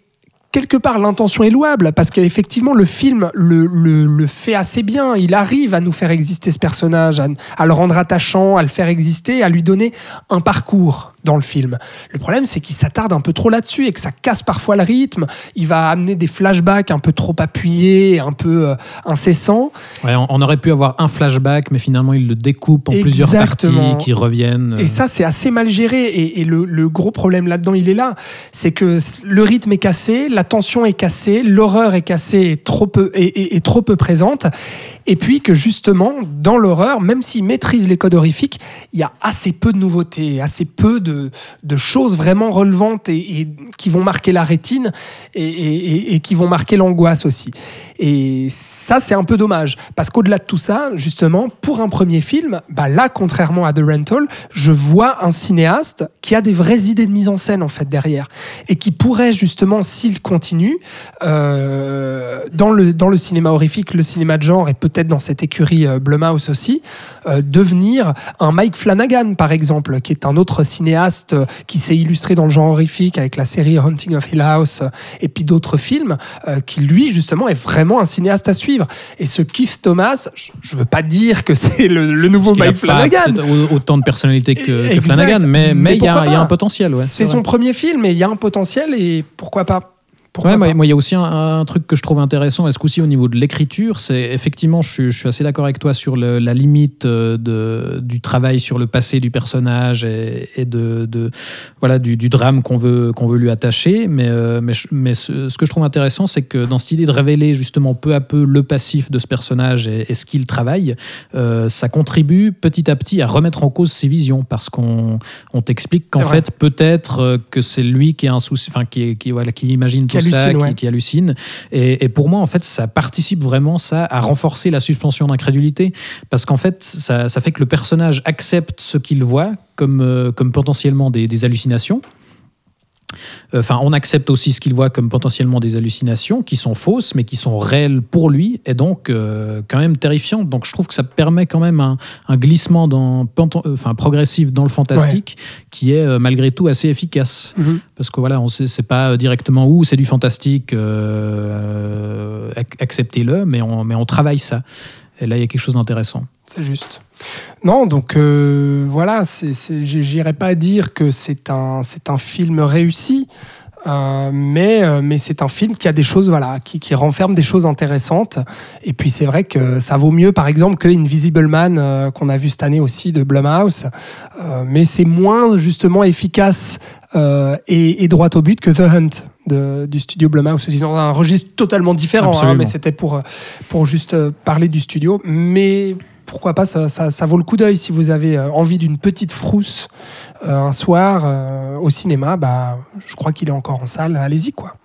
quelque part, l'intention est louable parce qu'effectivement, le film le, fait assez bien. Il arrive à nous faire exister ce personnage, à le rendre attachant, à le faire exister, à lui donner un parcours dans le film. Le problème, c'est qu'il s'attarde un peu trop là-dessus et que ça casse parfois le rythme. Il va amener des flashbacks un peu trop appuyés, un peu euh, incessants. Ouais, on, aurait pu avoir un flashback, mais finalement, il le découpe en plusieurs Exactement. parties qui reviennent. Et ça, c'est assez mal géré. Et, et le, le gros problème là-dedans, il est là. C'est que le rythme est cassé, la tension est cassée, l'horreur est cassée et trop peu, et, et- et trop peu présente. Et puis que justement, dans l'horreur, même s'il maîtrise les codes horrifiques, il y a assez peu de nouveautés, assez peu de, de choses vraiment relevantes et, qui vont marquer la rétine et qui vont marquer l'angoisse aussi. Et ça, c'est un peu dommage. Parce qu'au-delà de tout ça, justement, pour un premier film, bah là, contrairement à The Rental, je vois un cinéaste qui a des vraies idées de mise en scène, en fait, derrière. Et qui pourrait, justement, s'il continue, euh, dans, le, dans le cinéma horrifique, le cinéma de genre, et peut-être dans cette écurie euh, Blumhouse aussi, euh, devenir un Mike Flanagan, par exemple, qui est un autre cinéaste qui s'est illustré dans le genre horrifique avec la série Hunting of Hill House euh, et puis d'autres films, euh, qui lui, justement, est vraiment un cinéaste à suivre. Et ce Keith Thomas, je ne veux pas dire que c'est le, le nouveau Mike Flanagan. autant de personnalité que, que. Flanagan, mais mais Mais il y, a il y un potentiel. Ouais, c'est son premier film et il y a un potentiel et pourquoi pas? Pourquoi Ouais, moi, il y a aussi un, un truc que je trouve intéressant, est-ce qu'aussi au niveau de l'écriture, c'est effectivement, je, suis- je suis assez d'accord avec toi sur le- la limite euh, de, du travail sur le passé du personnage et, et de, de- voilà du, du drame qu'on veut qu'on veut lui attacher. Mais euh, mais, mais ce, ce que je trouve intéressant, c'est que dans cette idée de révéler justement peu à peu le passif de ce personnage et, et ce qu'il travaille, euh, ça contribue petit à petit à remettre en cause ses visions parce qu'on on t'explique qu'en fait peut-être euh, que c'est lui qui a un souci, enfin qui, est- qui voilà qui imagine tout ça, qui, ouais. qui hallucine. Et, et pour moi, en fait, ça participe vraiment ça à renforcer la suspension d'incrédulité, parce qu'en fait, ça, ça fait que le personnage accepte ce qu'il voit comme, euh, comme potentiellement des, des hallucinations. Enfin, on accepte aussi ce qu'il voit comme potentiellement des hallucinations qui sont fausses, mais qui sont réelles pour lui, et donc euh, quand même terrifiantes. Donc, je trouve que ça permet quand même un, un glissement dans, euh, enfin, progressif dans le fantastique, qui est euh, malgré tout assez efficace Mhm. parce que voilà, on sait c'est pas directement où c'est du fantastique, euh, ac- acceptez-le, mais on, mais on travaille ça. Et là, il y a quelque chose d'intéressant. C'est juste. Non, donc euh, voilà, j'irai pas dire que c'est un, film réussi, euh, mais, euh, mais c'est un film qui a des choses, voilà, qui, qui renferme des choses intéressantes. Et puis c'est vrai que ça vaut mieux, par exemple, que Invisible Man qu'on a vu cette année aussi de Blumhouse, mais c'est moins justement efficace et, et droit au but que The Hunt de- du studio Blumhouse, aussi dans un registre totalement différent, hein, mais c'était pour, pour juste euh, parler du studio. Mais pourquoi pas, ça, ça- ça vaut le coup d'œil si vous avez euh, envie d'une petite frousse euh, un soir euh, au cinéma. Bah, je crois qu'il est encore en salle. Allez-y, quoi.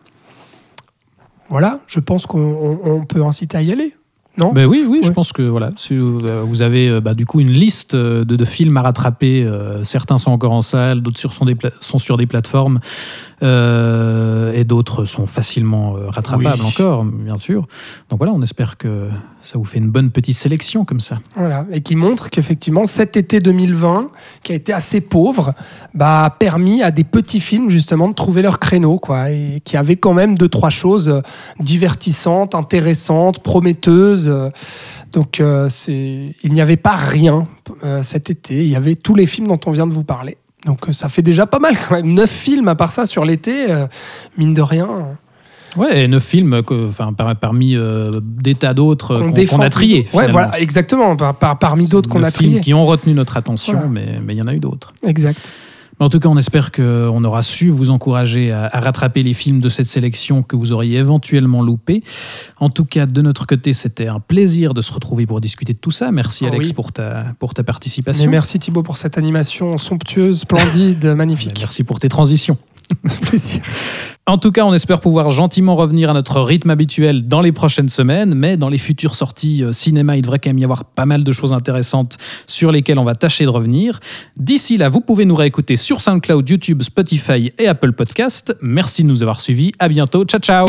Voilà, je pense qu'on on- on peut inciter à y aller. Non Ben oui, oui, je pense que voilà, si, euh, vous avez euh, bah, du coup une liste euh, de, de films à rattraper. euh, certains sont encore en salle, d'autres sur- sont, des sont sur des plateformes euh, et d'autres sont facilement euh, rattrapables Oui. encore, bien sûr. Donc voilà, on espère que ça vous fait une bonne petite sélection comme ça. Voilà, et qui montre qu'effectivement cet été 2020, qui a été assez pauvre, bah, a permis à des petits films justement de trouver leur créneau, quoi, et qui avait quand même deux trois choses divertissantes, intéressantes, prometteuses. Donc euh, il n'y avait pas rien euh, cet été. Il y avait tous les films dont on vient de vous parler. Donc euh, ça fait déjà pas mal quand même. Neuf films à part ça sur l'été, mine de rien. Ouais, et neuf films, que- enfin par- parmi euh, des tas d'autres qu'on défend a triés. Ouais, voilà, exactement. Par, par- parmi d'autres qu'on a films triés. qui ont retenu notre attention, Voilà. mais mais il y en a eu d'autres. Exact. Mais En tout cas, on espère qu'on aura su vous encourager à, à rattraper les films de cette sélection que vous auriez éventuellement loupés. En tout cas, de notre côté, c'était un plaisir de se retrouver pour discuter de tout ça. Merci Ah Alex oui. pour, ta, pour ta participation. merci Thibaut pour cette animation somptueuse, splendide, magnifique. Merci pour tes transitions. Plaisir. En tout cas, on espère pouvoir gentiment revenir à notre rythme habituel dans les prochaines semaines, mais dans les futures sorties euh, cinéma, il devrait quand même y avoir pas mal de choses intéressantes sur lesquelles on va tâcher de revenir. D'ici là, vous pouvez nous réécouter sur SoundCloud, YouTube, Spotify et Apple Podcast. Merci de nous avoir suivis. À bientôt. Ciao, ciao.